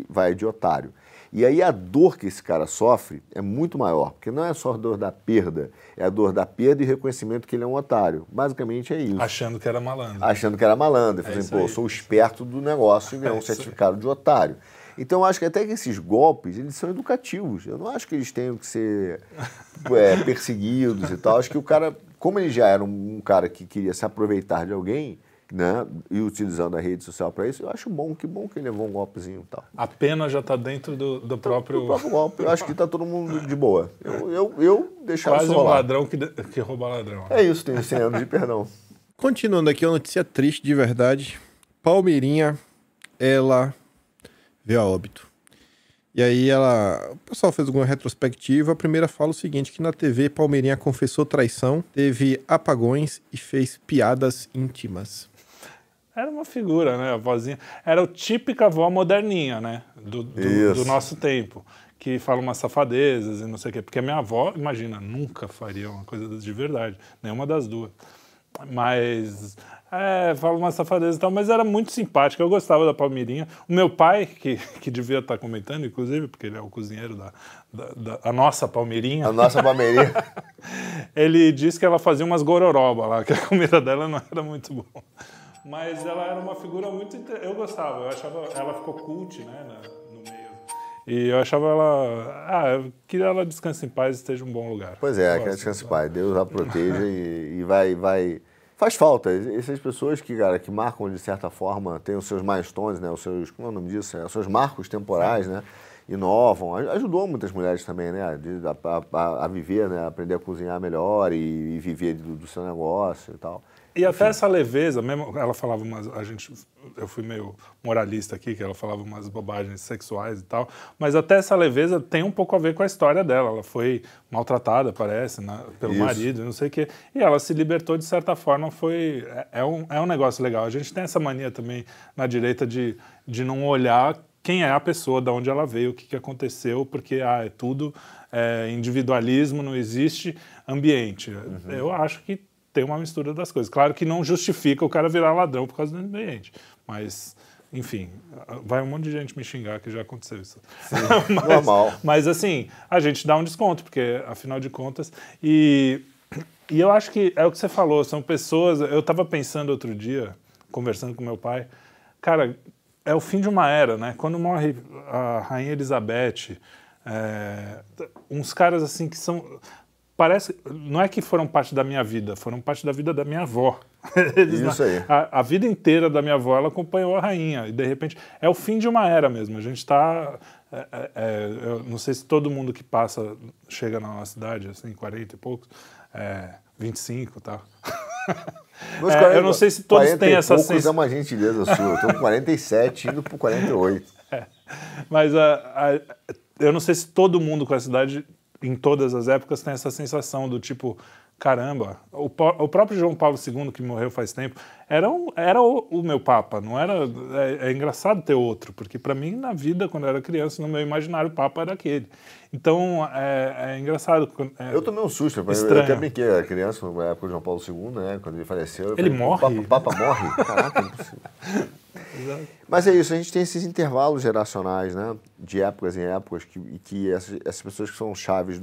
vai de otário. E aí a dor que esse cara sofre é muito maior, porque não é só a dor da perda, é a dor da perda e reconhecimento que ele é um otário. Basicamente é isso. Achando que era malandro. Achando que era malandro. Isso pô, eu aí. sou o esperto do negócio e ganhou um É aí. certificado de otário. Então eu acho que até que esses golpes, eles são educativos. Eu não acho que eles tenham que ser é, perseguidos e tal. Acho que o cara, como ele já era um, um cara que queria se aproveitar de alguém, né, e utilizando a rede social para isso, eu acho bom, que bom que ele levou um golpezinho e tal. A pena já tá dentro do, do próprio... O próprio golpe, eu acho que tá todo mundo de boa. Eu, eu, eu deixava Quase um rolar. ladrão que, que rouba ladrão. É isso, tenho 100 anos de perdão. Continuando aqui, uma notícia triste de verdade. Palmeirinha, ela veio a óbito. E aí ela. O pessoal fez alguma retrospectiva. A primeira fala o seguinte: que na TV Palmeirinha confessou traição, teve apagões e fez piadas íntimas. Era uma figura, né? A vozinha. Era a típica avó moderninha, né? Do, do, do nosso tempo. Que fala umas safadezas e não sei o quê. Porque a minha avó, imagina, nunca faria uma coisa de verdade. Nenhuma das duas. Mas. É, fala umas safadezas e tal, mas era muito simpática. Eu gostava da Palmeirinha. O meu pai, que, que devia estar comentando, inclusive, porque ele é o cozinheiro da, da, da- a nossa Palmeirinha. A nossa Palmeirinha. Ele disse que ela fazia umas gororoba lá, que a comida dela não era muito boa. Mas ela era uma figura muito. Eu gostava, eu achava. Ela ficou cult, né, no meio. E eu achava ela. Ah, queria ela descanse em paz e esteja em um bom lugar. Pois é, que gosto descanse dela. pai. Deus a proteja e, e vai, vai. Faz falta. Essas pessoas que, cara, que marcam de certa forma, têm os seus milestones, né? Os seus. Como é o nome disso? É, Os seus marcos temporais, né? Inovam. Aj- Ajudou muitas mulheres também, né? A, a- a viver, né? Aprender a cozinhar melhor e, e viver do, do seu negócio e tal. E até essa leveza, mesmo ela falava umas. A gente, eu fui meio moralista aqui, que ela falava umas bobagens sexuais e tal, mas até essa leveza tem um pouco a ver com a história dela. Ela foi maltratada, parece, na- pelo Isso. marido, não sei o quê. E ela se libertou de certa forma, foi. É, é um, é um negócio legal. A gente tem essa mania também na direita de, de não olhar quem é a pessoa, de onde ela veio, o que, que aconteceu, porque ah, é tudo é, individualismo, não existe ambiente. Eu acho que tem uma mistura das coisas. Claro que não justifica o cara virar ladrão por causa do ambiente, mas enfim, vai um monte de gente me xingar que já aconteceu isso. mas, normal. Mas assim, a gente dá um desconto, porque afinal de contas. E, e eu acho que é o que você falou, são pessoas. Eu estava pensando outro dia, conversando com meu pai, cara, é o fim de uma era, né? Quando morre a Rainha Elizabeth, é, uns caras assim que são. Parece. Não é que foram parte da minha vida, foram parte da vida da minha avó. Eles, Isso aí. A, a vida inteira da minha avó, ela acompanhou a rainha. E de repente, é o fim de uma era mesmo. A gente está. É, é, é, eu não sei se todo mundo que passa chega na nossa cidade, assim, 40 e poucos, é, 25 e tal. É, 40 eu não sei se todos 40 têm essa sensação. é uma gentileza sua. Eu tô com 47 indo pro 48. Mas a, a- eu não sei se todo mundo com essa idade, em todas as épocas, tem essa sensação do tipo, caramba, o, o próprio João Paulo II, que morreu faz tempo, era, um- era o, o meu Papa, não era. É, é engraçado ter outro, porque para mim, na vida, quando eu era criança, no meu imaginário, o Papa era aquele. Então, é, é engraçado. é, Eu tomei um susto. Eu Estranho. até brinquei, era criança, na época do João Paulo II, né? Quando ele faleceu. eu Ele falei, morre? O Papa, Papa morre? Caraca, não é possível. Mas é isso, a gente tem esses intervalos geracionais, né? De épocas em épocas, que, e que essas, essas pessoas que são chaves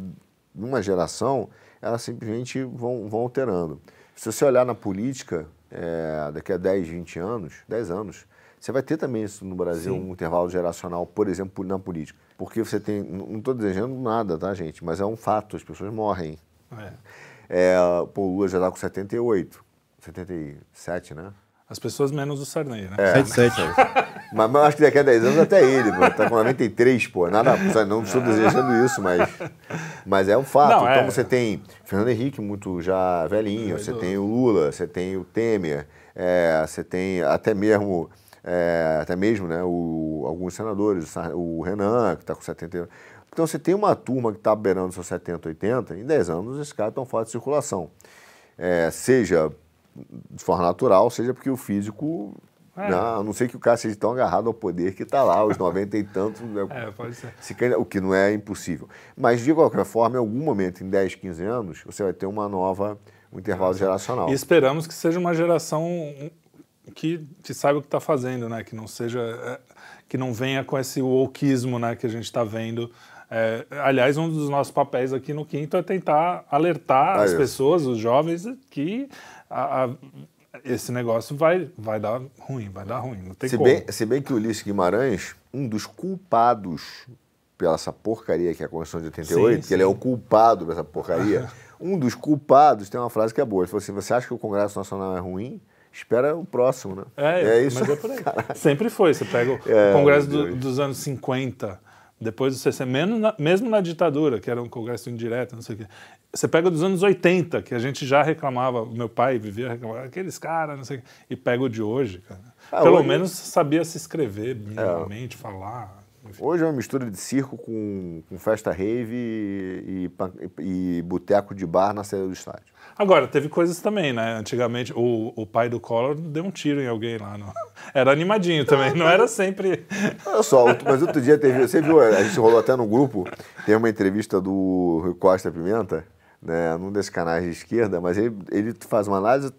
numa geração, elas simplesmente vão, vão alterando. Se você olhar na política, é, daqui a 10, 20 anos, 10 anos, você vai ter também isso no Brasil, um intervalo geracional, por exemplo, na política. Porque você tem. Não estou desejando nada, tá, gente? Mas é um fato, as pessoas morrem. é. É, pô, o Lula já está com 78, 77, né? As pessoas menos o Sarney, né? É. 77. Mas, mas acho que daqui a 10 anos até ele, pô. Tá com 93, pô. Nada, não estou desejando isso, mas, mas é um fato. Não, então é. você tem Fernando Henrique, muito já velhinho, você tem o Lula, você tem o Temer, é, você tem até mesmo, é, até mesmo né, o, alguns senadores, o Renan, que está com 70. Então você tem uma turma que está beirando seus 70, 80, em 10 anos esses caras estão fora de circulação. É, seja de forma natural, seja porque o físico. É. né, a não sei que o cara seja tão agarrado ao poder que está lá, aos 90 e tantos. né, É, pode ser. se o que não é impossível. Mas, de qualquer forma, em algum momento, em 10, 15 anos, você vai ter uma nova, um intervalo geracional. E esperamos que seja uma geração que, que saiba o que está fazendo, né? Que não seja, é, que não venha com esse wokeismo, né? Que a gente está vendo. É, aliás, um dos nossos papéis aqui no Quinto é tentar alertar Ah, as isso. pessoas, os jovens, que a- a- esse negócio vai, vai dar ruim, vai dar ruim. Não tem Se como. bem, se bem que o Ulisses Guimarães, um dos culpados pela essa porcaria que é a Constituição de 88, Sim, que ele é o culpado dessa porcaria, um dos culpados tem uma frase que é boa. Ele falou assim, você acha que o Congresso Nacional é ruim? Espera o próximo, né? É, isso. mas é por aí. Sempre foi. Você pega o É, Congresso do- dos anos 50, depois do 60, mesmo na, mesmo na ditadura, que era um Congresso indireto, não sei o quê. Você pega dos anos 80, que a gente já reclamava, meu pai vivia reclamando, aqueles caras, não sei o quê, e pega o de hoje, cara. Ah, Pelo hoje- menos sabia se escrever minimamente, falar. Hoje é uma mistura de circo com, com festa rave e, e, e boteco de bar na saída do estádio. Agora, teve coisas também, né? Antigamente, o, o pai do Collor deu um tiro em alguém lá. No... Era animadinho também, não era sempre. Olha só, mas outro dia teve. Você viu, a gente rolou até no grupo, tem uma entrevista do Rui Costa Pimenta, né, num desses canais de esquerda, mas ele, ele faz uma análise.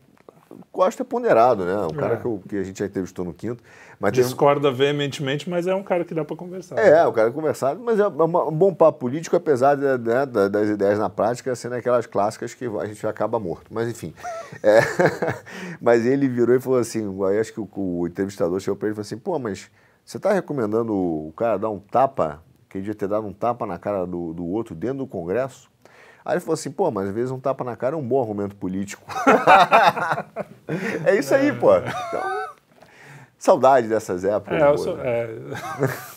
Costa é ponderado, né? Um cara É. que, eu- que a gente já entrevistou no quinto. Mas tem- Discorda veementemente, mas é um cara que dá pra conversar. É, o cara é conversado, mas é um bom papo político, apesar de, né, da- das ideias na prática sendo aquelas clássicas que a gente acaba morto. Mas enfim. É, mas ele virou e falou assim: aí acho que o, o entrevistador chegou para ele e falou assim: pô, mas você está recomendando o cara dar um tapa, que ele devia ter dado um tapa na cara do, do outro dentro do Congresso? Aí ele falou assim, pô, mas às vezes um tapa na cara é um bom argumento político. é isso aí, pô. Então, saudade dessas épocas. É, eu sou, é,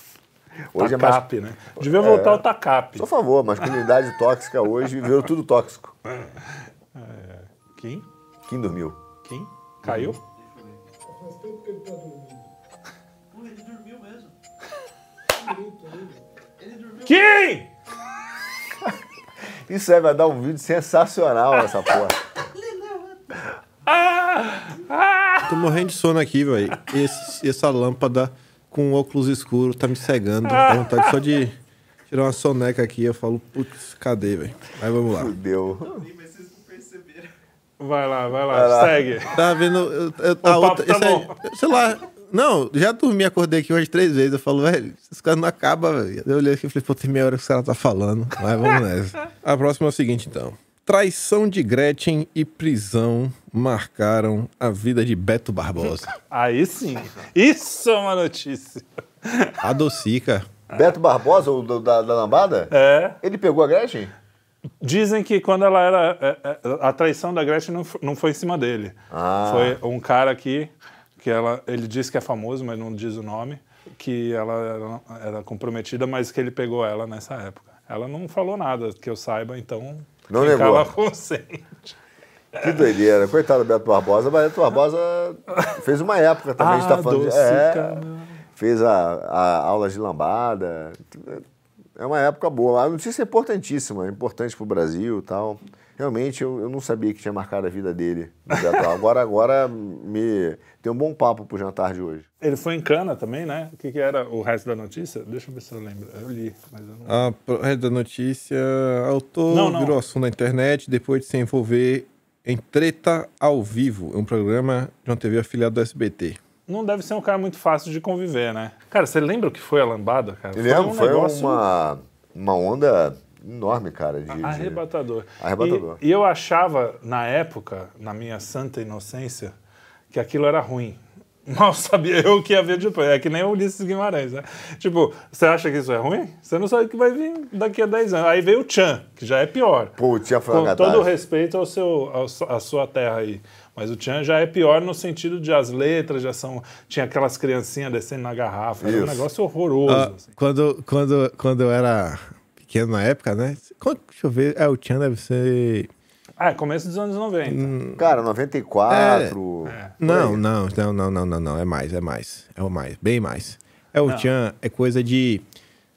Hoje é mais TACAP, né? Devia voltar o TACAP. Sou a favor, masculinidade tóxica hoje virou tudo tóxico. Quem? Quem dormiu? Quem? Caiu? Pô, ele dormiu mesmo. Ele dormiu. Quem? Isso aí vai dar um vídeo sensacional essa porra. Tô morrendo de sono aqui, velho. Essa lâmpada com óculos escuros tá me cegando. Dá vontade só de tirar uma soneca aqui. Eu falo, putz, cadê, velho? Mas vamos lá. Fudeu. Mas vocês não perceberam. Vai lá, vai lá, Vai lá. segue. Tá vendo? eu- eu- O a papo outra, tá esse aí- bom. sei lá, Não, já dormi, acordei aqui umas três vezes. Eu falo, velho, esses caras não acabam, velho. Eu olhei aqui e falei, pô, tem meia hora que os caras tá falando. Mas vamos nessa. A próxima é o seguinte, então. Traição de Gretchen e prisão marcaram a vida de Beto Barbosa. Aí sim. Isso é uma notícia. A Docica. Beto Barbosa, o do- da, da lambada? É. Ele pegou a Gretchen? Dizem que quando ela era. é, é, A traição da Gretchen não, fo- não foi em cima dele. Ah. Foi um cara aqui, que ela, ele diz que é famoso, mas não diz o nome, que ela era, era comprometida, mas que ele pegou ela nessa época. Ela não falou nada, que eu saiba, então. Não quem negou. cala consente. Que doideira. Coitado do Beto Barbosa, mas Beto Barbosa fez uma época também, a gente tá Ah, falando de. doce É, canal. fez a, a aulas de lambada. É uma época boa. A notícia é importantíssima, é importante pro Brasil e tal. Realmente, eu, eu não sabia que tinha marcado a vida dele. Agora, agora me tem um bom papo pro jantar de hoje. Ele foi em cana também, né? O que, que era o resto da notícia? Deixa eu ver se eu lembro. Eu li, mas eu não. A pro- resto da notícia, autor Não, não. virou assunto na internet depois de se envolver em Treta ao Vivo, um programa de uma TV afiliada do SBT. Não deve ser um cara muito fácil de conviver, né? Cara, você lembra o que foi a lambada, cara? Ele lembra? um Foi negócio uma, uma onda enorme, cara. De, de- arrebatador. Arrebatador. E, e eu achava, na época, na minha santa inocência, que aquilo era ruim. Mal sabia eu o que ia ver depois. É que nem o Ulisses Guimarães, né? Tipo, você acha que isso é ruim? Você não sabe o que vai vir daqui a 10 anos. Aí veio o Chan, que já é pior. Pô, tinha foi Com todo o respeito ao seu, ao à sua terra aí. Mas o Chan já é pior no sentido de as letras já são. Tinha aquelas criancinhas descendo na garrafa. Era um Isso. negócio horroroso. Ah, assim. quando, quando, quando eu era pequeno na época, né? Quando- deixa eu ver. É, o Tchan deve ser. Ah, começo dos anos 90. Hum. Cara, 94. É. Não, não, não, não, não, não, não. É mais, é mais. É o mais, bem mais. É o Não. Tchan, é coisa de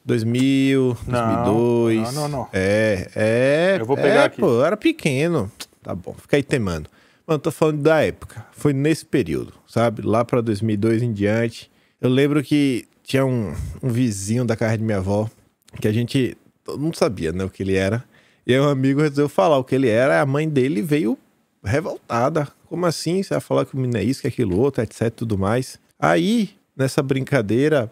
2000, Não, 2002. não, não, não. É, é. Eu vou pegar é, aqui. Pô, eu era pequeno. Tá bom, fica aí temando. Mano, tô falando da época. Foi nesse período, sabe? Lá pra 2002 em diante. Eu lembro que tinha um, um vizinho da casa de minha avó que a gente. Todo mundo sabia, né, o que ele era. E aí um amigo resolveu falar o que ele era. A mãe dele veio revoltada. Como assim? Você vai falar que o menino é isso, que é aquilo outro, etc, tudo mais. Aí, nessa brincadeira,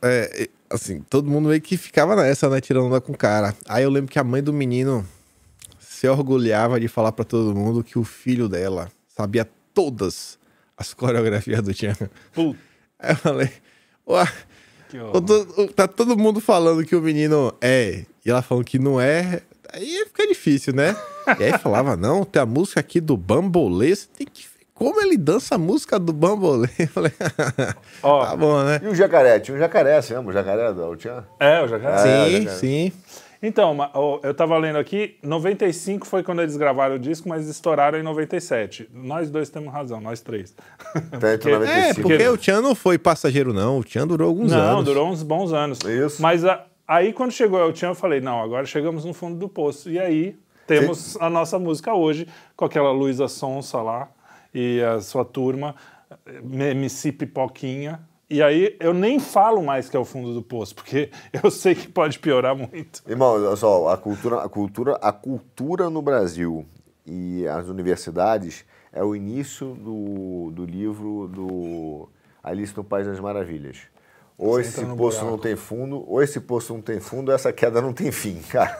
é, assim, todo mundo meio que ficava nessa, né, tirando onda com o cara. Aí eu lembro que a mãe do menino se orgulhava de falar pra todo mundo que o filho dela sabia todas as coreografias do Tchan. Puta Aí eu falei, ué, tá todo mundo falando que o menino é, e ela falando que não é, aí fica difícil, né? E aí falava, não, tem a música aqui do Bambolê, você tem que ver como ele dança a música do Bambolê. Eu falei, Ó, tá bom, né? E o jacaré? Tinha um jacaré, você lembra? O jacaré do Altian? É, o jacaré. É, sim, cara. sim. Então, eu tava lendo aqui, 95 foi quando eles gravaram o disco, mas estouraram em 97. Nós dois temos razão, nós três. Porque- 95. É, porque o Tchan não foi passageiro, não. O Tchan durou alguns não, anos. durou uns bons anos. Isso. Mas a- aí quando chegou El Chan, eu falei, não, agora chegamos no fundo do poço. E aí temos a nossa música hoje, com aquela Luísa Sonsa lá e a sua turma, MC Pipoquinha. E aí eu nem falo mais que é o fundo do poço, porque eu sei que pode piorar muito. Irmão, olha só, a cultura, a cultura, a cultura no Brasil e as universidades é o início do, do livro do Alice no País das Maravilhas. Ou Você esse poço buraco. não tem fundo, ou esse poço não tem fundo, essa queda não tem fim, cara.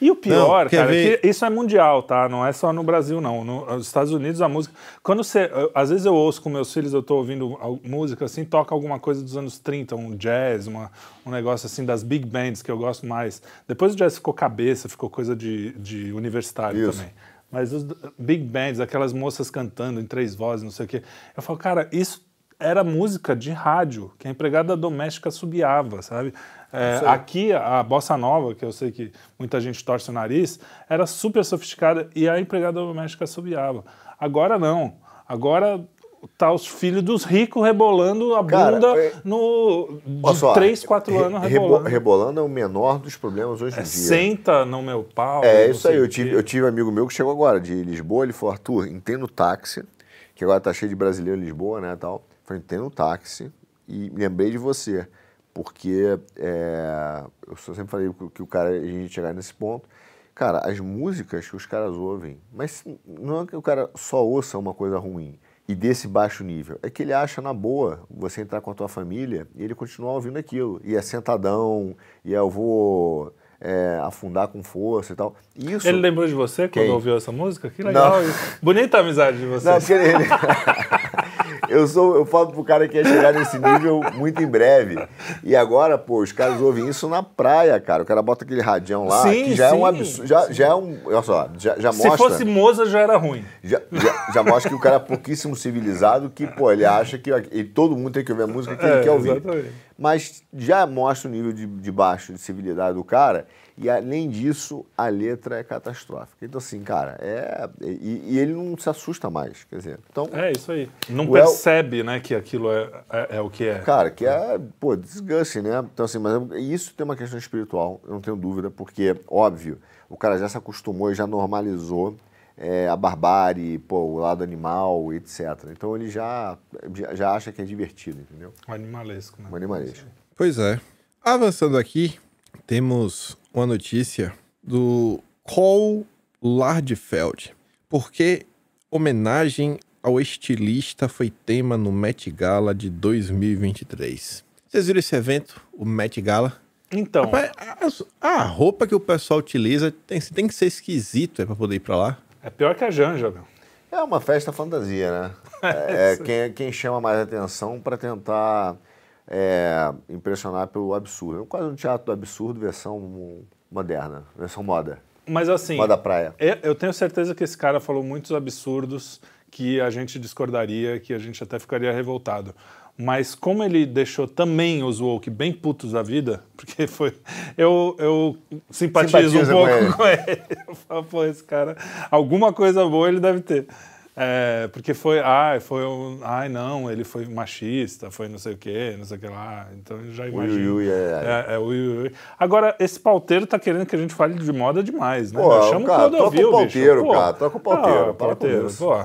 E o pior, Não, cara, é ver? que isso é mundial, tá? Não é só no Brasil, não. No- nos Estados Unidos, a música. Quando você. às vezes eu ouço com meus filhos, eu tô ouvindo música assim, toca alguma coisa dos anos 30, um jazz, uma, um negócio assim das big bands que eu gosto mais. Depois o jazz ficou cabeça, ficou coisa de, de universitário Isso. também. Mas os big bands, aquelas moças cantando em três vozes, não sei o quê. Eu falo, cara, isso era música de rádio, que a empregada doméstica subiava, sabe? É, aqui, a bossa nova, que eu sei que muita gente torce o nariz, era super sofisticada e a empregada doméstica subiava. Agora não. Agora tá os filhos dos ricos rebolando a Cara, bunda é- no, de só, 3, 4 re- anos rebo- rebolando. rebolando é o menor dos problemas hoje em É, dia. senta no meu pau. É isso aí, eu tive, eu tive um amigo meu que chegou agora de Lisboa, ele falou, Arthur, entendo táxi, que agora tá cheio de brasileiro em Lisboa, né, tal. Falei, entendo táxi e lembrei de você, porque é, eu sempre falei que, o cara, a gente chegar nesse ponto, cara, as músicas que os caras ouvem, mas não é que o cara só ouça uma coisa ruim, e desse baixo nível? É que ele acha na boa você entrar com a tua família e ele continuar ouvindo aquilo. E é sentadão, e é eu vou é, afundar com força e tal. Isso, Ele lembrou de você quando Quem? ouviu essa música? Que legal. Bonita a amizade de vocês. Não, porque ele... eu, sou, eu falo pro cara que ia chegar nesse nível muito em breve. E agora, pô, os caras ouvem isso na praia, cara. O cara bota aquele radião lá, Sim, que já é um sim, absurdo. Já, já é um. Olha só, já, já Se mostra. fosse Moza, já era ruim. Já, já, já mostra que o cara é pouquíssimo civilizado, que, pô, ele acha que e todo mundo tem que ouvir a música que É, ele quer ouvir. exatamente. Mas já mostra o nível de, de baixo de civilidade do cara, e além disso, a letra é catastrófica. Então, assim, cara, é. E, e ele não se assusta mais. Quer dizer, então. É isso aí. Não O El- percebe, né, que aquilo é, é, é o que é. Cara, que é, pô, desgaste, né? Então, assim, mas isso tem uma questão espiritual, eu não tenho dúvida, porque, óbvio, o cara já se acostumou e já normalizou é, a barbárie, pô, o lado animal, etc. Então ele já, já- já acha que é divertido, entendeu? Um animalesco, né? Um animalesco. Pois é. Avançando aqui, temos uma notícia do Cole Lardfeld. Porque homenagem ao estilista foi tema no Met Gala de 2023. Vocês viram esse evento, o Met Gala? Então, Rapaz, a, a roupa que o pessoal utiliza tem, tem que ser esquisito é, para poder ir para lá. é pior que a Janja, meu. É uma festa fantasia, né? É, quem, quem chama mais atenção para tentar é, impressionar pelo absurdo. É quase um teatro do absurdo, versão moderna, versão moda. Mas assim, Moda praia. eu- tenho certeza que esse cara falou muitos absurdos que a gente discordaria, que a gente até ficaria revoltado. Mas como ele deixou também os woke bem putos da vida, porque foi. Eu, eu simpatizo Simpatiza um com pouco ele. com ele. Eu falo, pô, esse cara. Alguma coisa boa ele deve ter. É, porque foi, ai, foi um, ai não, ele foi machista, foi não sei o que, não sei o que lá. Então eu já imagino. ui, ui, é, é, é, ui, ui, ui. Agora, esse pauteiro tá querendo que a gente fale de moda demais, né? Pô, meu? Chama cara, o o Clodovil, bicho. pauteiro, Pô. cara, troca o pauteiro, Ah, para com pauteiro, isso. pô.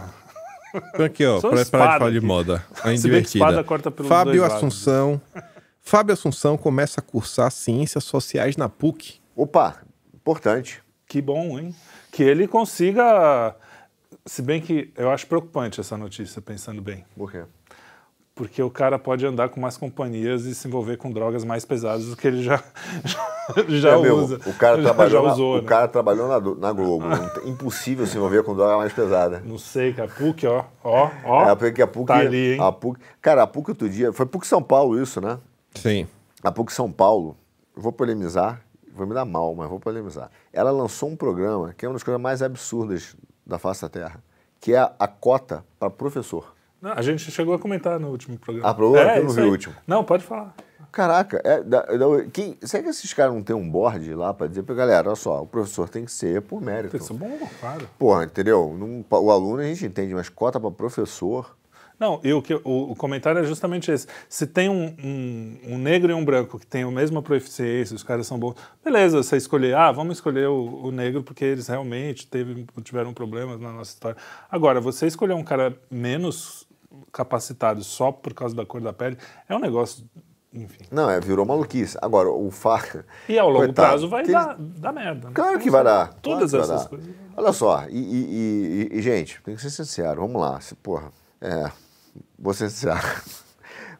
Então aqui, ó, para espada de falar de moda. Espada divertida. corta pelos Fábio. Assunção. Fábio Assunção começa a cursar Ciências Sociais na PUC. Opa, importante. Que bom, hein? Que ele consiga. Se bem que eu acho preocupante essa notícia, pensando bem. Por quê? Porque o cara pode andar com mais companhias e se envolver com drogas mais pesadas do que ele já, já É mesmo, usa. O cara já, trabalhou, já na, usou, o né? cara trabalhou na, na Globo. Tem- Impossível se envolver com droga mais pesada. Não sei, cara. PUC, ó. Ó, ó. É, porque a PUC, Tá ali, hein? a PUC. Cara, a PUC outro dia. Foi PUC São Paulo isso, né? Sim. A PUC São Paulo, eu vou polemizar, vou me dar mal, mas vou polemizar. Ela lançou um programa que é uma das coisas mais absurdas da face da Terra, que é a, a cota para professor. Não, a gente chegou a comentar no último programa. Ah, programa? Eu não vi o último. Não, pode falar. Caraca, é, da, da, quem, será que esses caras não têm um board lá para dizer pra galera, olha só, o professor tem que ser por mérito. Isso é bom, claro. Porra, entendeu? Não- o aluno a gente entende, mas cota para professor. Não, e o, que, o, o comentário é justamente esse. Se tem um, um, um negro e um branco que têm a mesma proficiência, os caras são bons, beleza, você escolher, ah, vamos escolher o, o negro porque eles realmente teve, tiveram problemas na nossa história. Agora, você escolher um cara menos capacitado só por causa da cor da pele é um negócio, enfim. Não, é, virou maluquice. Agora, o FAR. E ao longo coitado, prazo vai dar, dar merda. né? Claro que vai dar. Todas claro essas dar. coisas. Olha só, e, e- e- e, gente, tem que ser sincero, vamos lá. Se, porra, é, vou ser sincero.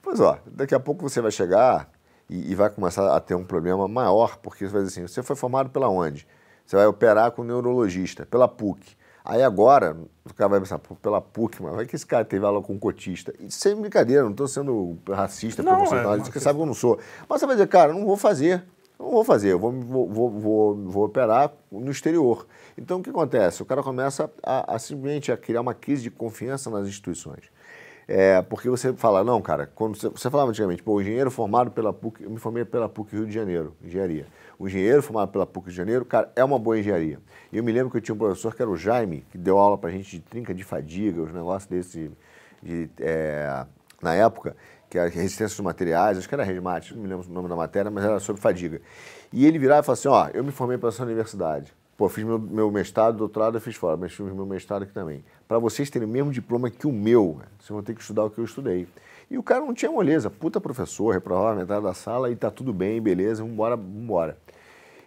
Pois ó, daqui a pouco você vai chegar e, e vai começar a ter um problema maior, porque você vai dizer assim, você foi formado pela onde? Você vai operar com um neurologista, pela PUC. Aí agora, o cara vai pensar, pela PUC, mas vai que esse cara teve aula com um cotista. E sem brincadeira, não estou sendo racista, Não, preconceituoso, é você sabe que eu não sou. Mas você vai dizer, cara, não vou fazer. Não vou fazer, eu vou, vou, vou, vou, vou operar no exterior. Então o que acontece? O cara começa a, a simplesmente a criar uma crise de confiança nas instituições. É, porque você fala, não, cara, quando você, você falava antigamente, pô, o engenheiro formado pela PUC, eu me formei pela PUC Rio de Janeiro, engenharia. O engenheiro formado pela PUC Rio de Janeiro, cara, é uma boa engenharia. E eu me lembro que eu tinha um professor que era o Jaime, que deu aula pra gente de trinca de fadiga, os negócios desse, de, é, na época, que era resistência dos materiais, acho que era Resmate, não me lembro o nome da matéria, mas era sobre fadiga. E ele virava e falava assim, ó, eu me formei para essa universidade. Pô, fiz meu, meu mestrado, doutorado, eu fiz fora, mas fiz meu mestrado aqui também. Para vocês terem o mesmo diploma que o meu, vocês vão ter que estudar o que eu estudei. E o cara não tinha moleza, puta professor, reprovava metade da sala e tá tudo bem, beleza, vambora, vambora.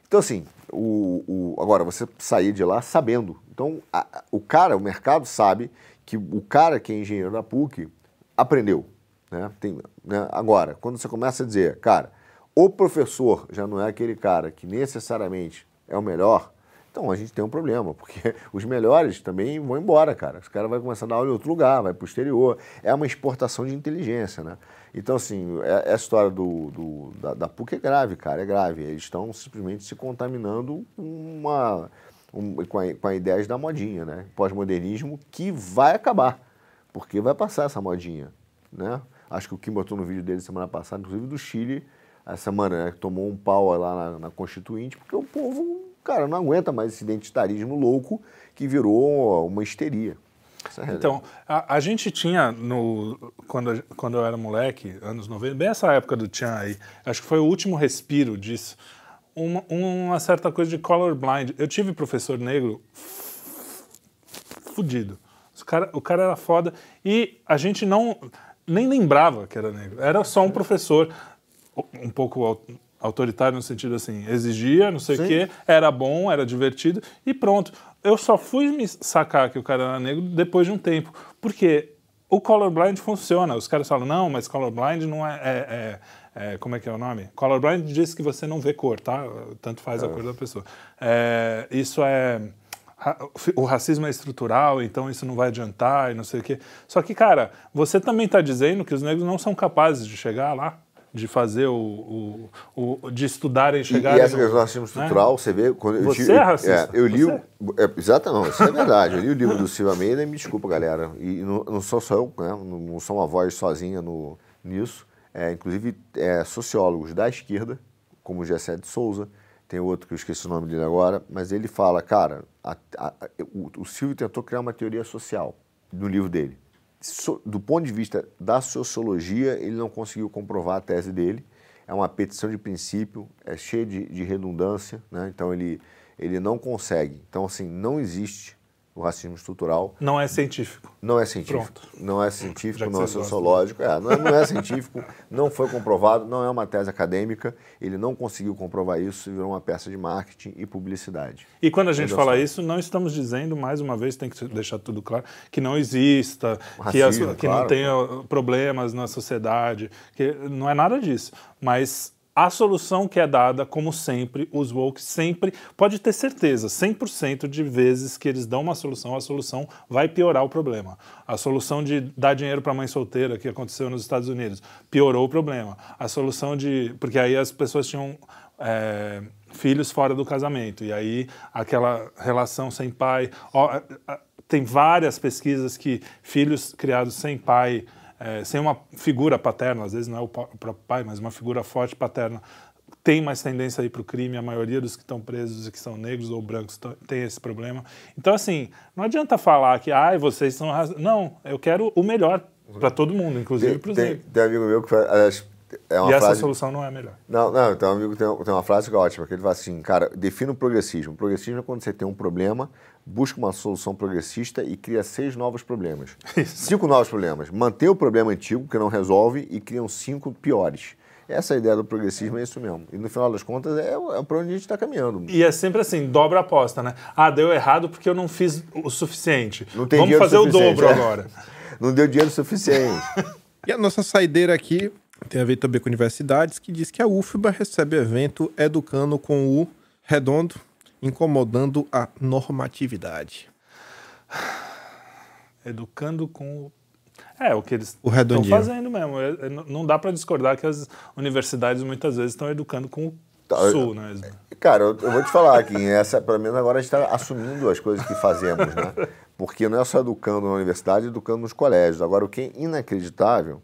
Então, assim, o, o- agora, você sair de lá sabendo. Então, a- o cara, o mercado sabe que o cara que é engenheiro da PUC aprendeu. Né? Tem, né? Agora, quando você começa a dizer, cara, o professor já não é aquele cara que necessariamente é o melhor, então a gente tem um problema, porque os melhores também vão embora, cara. Os caras vão começar a dar aula em outro lugar, vai para o exterior. É uma exportação de inteligência, né? Então, assim, é- essa história do, do- da, da PUC é grave, cara, é grave. Eles estão simplesmente se contaminando uma, um- com, a, com a ideia da modinha, né? Pós-modernismo que vai acabar, porque vai passar essa modinha, né? Acho que o Kim botou no vídeo dele semana passada, inclusive do Chile, essa semana, né? Tomou um pau lá na, na Constituinte, porque o povo, cara, não aguenta mais esse identitarismo louco que virou uma histeria. É. Então, a, a gente tinha, no, quando, quando eu era moleque, anos 90, bem essa época do Tchan aí, acho que foi o último respiro disso, uma, uma certa coisa de colorblind. Eu tive professor negro fudido. Os cara, o cara era foda e a gente não nem lembrava que era negro. Era só um professor um pouco autoritário no sentido assim, exigia, não sei o quê, era bom, era divertido e pronto. Eu só fui me sacar que o cara era negro depois de um tempo, porque o colorblind funciona. Os caras falam, não, mas colorblind não é, é- é- é- como é que é o nome? Colorblind diz que você não vê cor, tá? Tanto faz a cor da pessoa. É, isso é o racismo é estrutural, então isso não vai adiantar e não sei o quê. Só que, cara, você também está dizendo que os negros não são capazes de chegar lá, de fazer o, o, o- de estudarem e E, chegarem. e essa no- questão do racismo estrutural, você vê. Quando eu Você tive- é racista? eu li. Você o- É, exato, não, isso é verdade. Eu li o livro do Silva Almeida e me desculpa, galera. E não, não sou só eu, né, não, não sou uma voz sozinha no, nisso. É, inclusive, é, sociólogos da esquerda, como o Gessé de Souza, tem outro que eu esqueci o nome dele agora, mas ele fala, cara, a- a- o, o Silvio tentou criar uma teoria social no livro dele. Do ponto de vista da sociologia, ele não conseguiu comprovar a tese dele. É uma petição de princípio, é cheia de, de redundância, né? então ele, ele não consegue. Então, assim, não existe o racismo estrutural. Não é científico. Não é científico. Pronto. Não é científico, que não é gostam. sociológico. É, não, é, não é científico, não foi comprovado, não é uma tese acadêmica. Ele não conseguiu comprovar isso e virou uma peça de marketing e publicidade. E quando a gente fala só. isso, não estamos dizendo, mais uma vez, tem que deixar tudo claro, que não exista, que, Racismo, que não claro. tenha problemas na sociedade, que não é nada disso. Mas a solução que é dada, como sempre, os woke sempre, pode ter certeza, 100% de vezes que eles dão uma solução, a solução vai piorar o problema. A solução de dar dinheiro para mãe solteira, que aconteceu nos Estados Unidos, piorou o problema. A solução de. Porque aí as pessoas tinham. é, filhos fora do casamento. E aí aquela relação sem pai. ó, tem várias pesquisas que filhos criados sem pai, é, sem uma figura paterna, às vezes não é o próprio pai, mas uma figura forte paterna, tem mais tendência aí para o crime. A maioria dos que estão presos e que são negros ou brancos tem esse problema. Então, assim, não adianta falar que ai, vocês são. raci-". Não, eu quero o melhor para todo mundo, inclusive para os negros. tem um amigo meu que faz, é uma E essa frase... solução não é a melhor. Não, não, um amigo tem, tem uma frase que é ótima, que ele fala assim, cara, defina o progressismo. O progressismo é quando você tem um problema, busca uma solução progressista e cria seis novos problemas. Cinco novos problemas. Mantém o problema antigo, que não resolve, e criam cinco piores. Essa é a ideia do progressismo, é isso mesmo. E no final das contas, é, é para onde a gente está caminhando. E é sempre assim, dobra a aposta, né? Ah, deu errado porque eu não fiz o suficiente. Não tem Vamos fazer o dobro é. agora. Não deu dinheiro suficiente. E a nossa saideira aqui tem a ver também com universidades, que diz que a UFBA recebe evento educando com o redondo, incomodando a normatividade. Educando com o. É, o que eles O estão fazendo mesmo. É- é- não dá para discordar que as universidades muitas vezes estão educando com o Tá, sul, né? Esma? Cara, eu, eu vou te falar aqui, essa, pelo menos agora a gente está assumindo as coisas que fazemos, né? Porque não é só educando na universidade, é educando nos colégios. Agora, o que é inacreditável,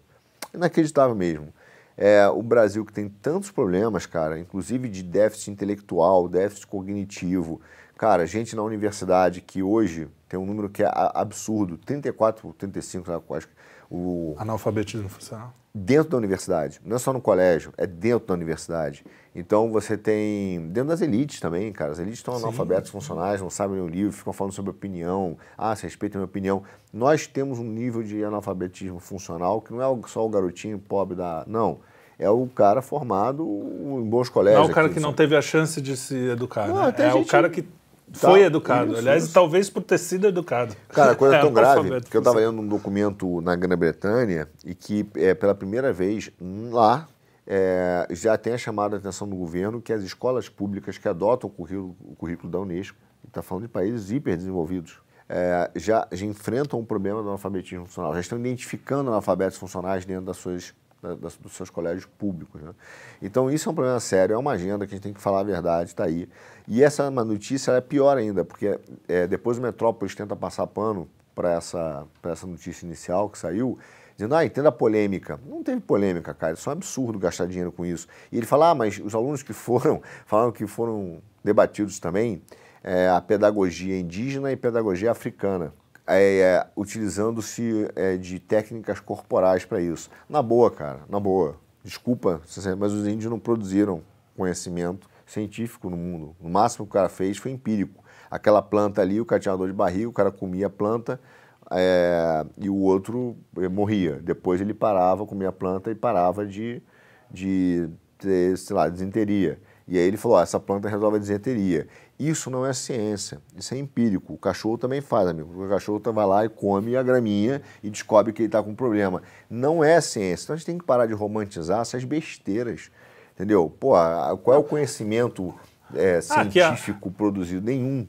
inacreditável mesmo, é o Brasil que tem tantos problemas, cara, inclusive de déficit intelectual, déficit cognitivo. Cara, gente na universidade que hoje tem um número que é absurdo, 34, 35, sabe, acho que o, Analfabetismo funcional. Dentro da universidade, não é só no colégio, é dentro da universidade. Então você tem dentro das elites também, cara. As elites estão analfabetos funcionais, não sabem o livro, ficam falando sobre opinião. Ah, se respeita a minha opinião. Nós temos um nível de analfabetismo funcional que não é o- só o garotinho pobre da. Não. É o cara formado em bons Não colégios. é o cara aqui que não teve a chance de se educar, Não, né? É o gente- cara que Foi Tá, educado. isso, Aliás, isso. talvez por ter sido educado. Cara, a coisa é tão grave que eu estava lendo um documento na Grã-Bretanha e que, é, pela primeira vez, lá é, já tem chamado a atenção do governo que as escolas públicas que adotam o currículo, o currículo da Unesco, está falando de países hiperdesenvolvidos, é, já, já enfrentam o problema do analfabetismo funcional, já estão identificando analfabetos funcionais dentro das suas, da- dos seus colégios públicos. né? Então, isso é um problema sério, é uma agenda que a gente tem que falar a verdade, está aí. E essa uma notícia é pior ainda, porque é, depois o Metrópolis tenta passar pano para essa, essa notícia inicial que saiu, dizendo, ah, entenda a polêmica. Não teve polêmica, cara, isso é um absurdo gastar dinheiro com isso. E ele fala, ah, mas os alunos que foram, falaram que foram debatidos também é, a pedagogia indígena e pedagogia africana, é, é, utilizando-se é, de técnicas corporais para isso. Na boa, cara, na boa. Desculpa, mas os índios não produziram conhecimento científico no mundo. O máximo que o cara fez foi empírico. Aquela planta ali, o cara tinha dor de barriga, o cara comia a planta é, e o outro eh, morria. Depois ele parava, comia a planta e parava de, de ter, sei lá, desinteria. E aí ele falou, ó, essa planta resolve a desinteria. Isso não é ciência, isso é empírico. O cachorro também faz, amigo. O cachorro tá- vai lá e come a graminha e descobre que ele está com um problema. Não é ciência. Então a gente tem que parar de romantizar essas besteiras. Entendeu? Pô, a- qual é o conhecimento é, Ah, que a- científico produzido? Nenhum.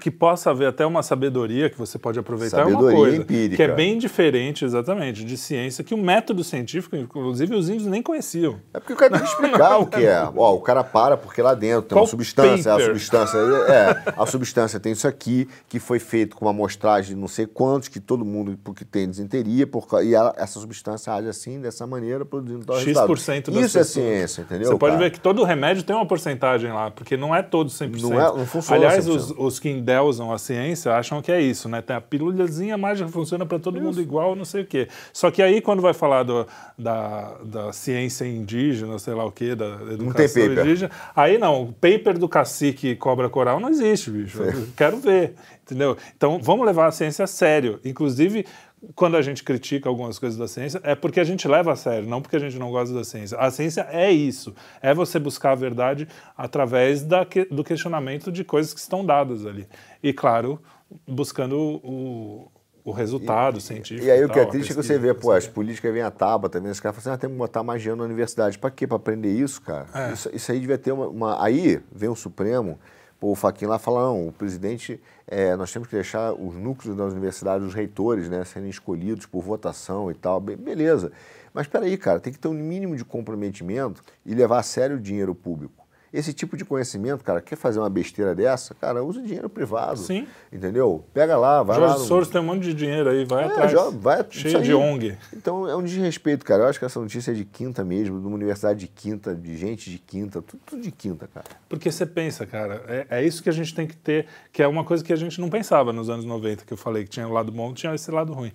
Que possa haver até uma sabedoria que você pode aproveitar é Sabedoria uma coisa empírica. que é bem diferente exatamente de ciência que o método científico inclusive os índios nem conheciam É porque o cara tem que explicar o que é. Ó, o cara para porque lá dentro tem Qual uma substância. A paper? substância é, a substância tem isso aqui, que foi feito com uma amostragem de não sei quantos, que todo mundo, porque tem desinteria, por, e ela- essa substância age assim, dessa maneira, produzindo tal resultado. X% das Isso é ciência, entendeu? Você pode cara? ver que todo remédio tem uma porcentagem lá, porque não é todo 100%. Não é- não funciona Aliás, 100%. os, os que endeusam a ciência acham que é isso, né? Tem a pílulazinha mágica que funciona para todo mundo igual, não sei o quê. Só que aí, quando vai falar do- da, da ciência indígena, sei lá o quê, da educação indígena, aí não, o paper do cacique cobra coral não existe, bicho. Quero ver, entendeu? Então, vamos levar a ciência a sério. Inclusive, quando a gente critica algumas coisas da ciência, é porque a gente leva a sério, não porque a gente não gosta da ciência. A ciência é isso, é você buscar a verdade através da do questionamento de coisas que estão dadas ali. E, claro, buscando o, o resultado científico. E aí o que é a triste é que você vê, pô, as políticas vêm à tábua também, os caras falam assim, ah, tem que botar dinheiro na universidade. Pra quê? Pra aprender isso, cara? É. Isso, isso aí devia ter uma, uma- Aí vem o Supremo, o Faquin lá fala, não, o presidente, é, nós temos que deixar os núcleos das universidades, os reitores, né, serem escolhidos por votação e tal, Be- beleza. Mas peraí, cara, tem que ter um mínimo de comprometimento e levar a sério o dinheiro público. Esse tipo de conhecimento, cara, quer fazer uma besteira dessa? Cara, usa dinheiro privado. Sim. Entendeu? Pega lá, vai lá. Jorge no- Soros tem um monte de dinheiro aí, vai é, atrás. já vai, cheio de ONG. Então é um desrespeito, cara. Eu acho que essa notícia é de quinta mesmo, de uma universidade de quinta, de gente de quinta, tudo, tudo de quinta, cara. Porque você pensa, cara, é, é isso que a gente tem que ter, que é uma coisa que a gente não pensava nos anos 90, que eu falei que tinha o lado bom tinha esse lado ruim.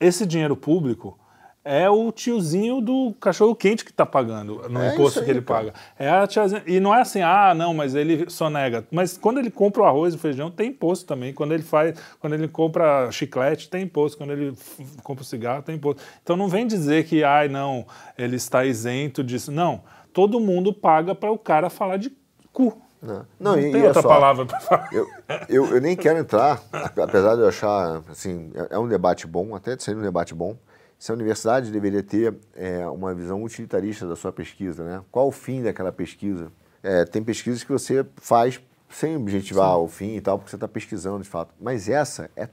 Esse dinheiro público é o tiozinho do cachorro quente que está pagando no É imposto aí, que ele cara. paga. É a tiazinha, e não é assim, ah, não, mas ele sonega. Mas quando ele compra o arroz e o feijão, tem imposto também. Quando ele faz, quando ele compra chiclete, tem imposto. Quando ele compra o cigarro, tem imposto. Então não vem dizer que, ai, não, ele está isento disso. Não, todo mundo paga para o cara falar de cu. Né? Não, e- tem e é outra só, palavra para falar. Eu, eu, eu nem quero entrar, apesar de eu achar, assim, é é um debate bom, até de ser um debate bom, se a universidade deveria ter é, uma visão utilitarista da sua pesquisa, né? Qual o fim daquela pesquisa? É, tem pesquisas que você faz sem objetivar o fim e tal, porque você está pesquisando de fato. Mas essa é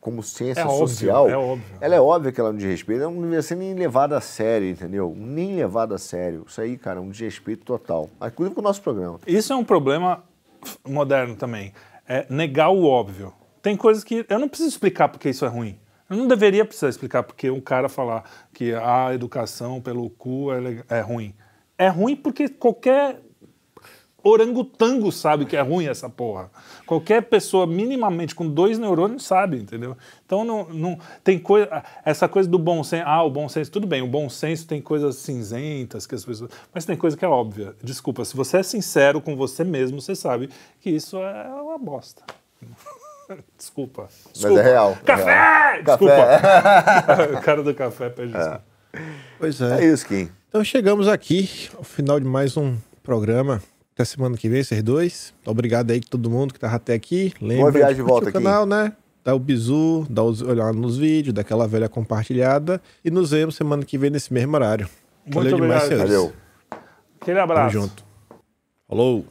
como ciência É óbvio, social, é óbvio. ela é óbvia que ela é um desrespeito, ela não deveria ser nem levada a sério, entendeu? Nem levada a sério. Isso aí, cara, é um desrespeito total. Inclusive com o nosso programa. Isso é um problema moderno também. É negar o óbvio. Tem coisas que eu não preciso explicar porque isso é ruim. Eu não deveria precisar explicar porque um cara falar que a educação pelo cu é, é ruim. É ruim porque qualquer orangotango sabe que é ruim essa porra. Qualquer pessoa minimamente com dois neurônios sabe, entendeu? Então não, não tem coisa essa coisa do bom senso. Ah, o bom senso tudo bem. O bom senso tem coisas cinzentas que as pessoas, mas tem coisa que é óbvia. Desculpa, se você é sincero com você mesmo, você sabe que isso é uma bosta. Desculpa. Desculpa. é real, é Café! real. Desculpa. o cara do café pede desculpa. Pois É é. isso, Kim. Então chegamos aqui ao final de mais um programa. Até semana que vem, vocês dois. Obrigado aí todo mundo que tava até aqui. Lembra Boa viagem de volta aqui. canal, né? Dá o bizu, dá os, olhar nos vídeos, dá aquela velha compartilhada. E nos vemos semana que vem nesse mesmo horário. Muito obrigado. senhores. Valeu. Aquele Tamo abraço. junto. Falou.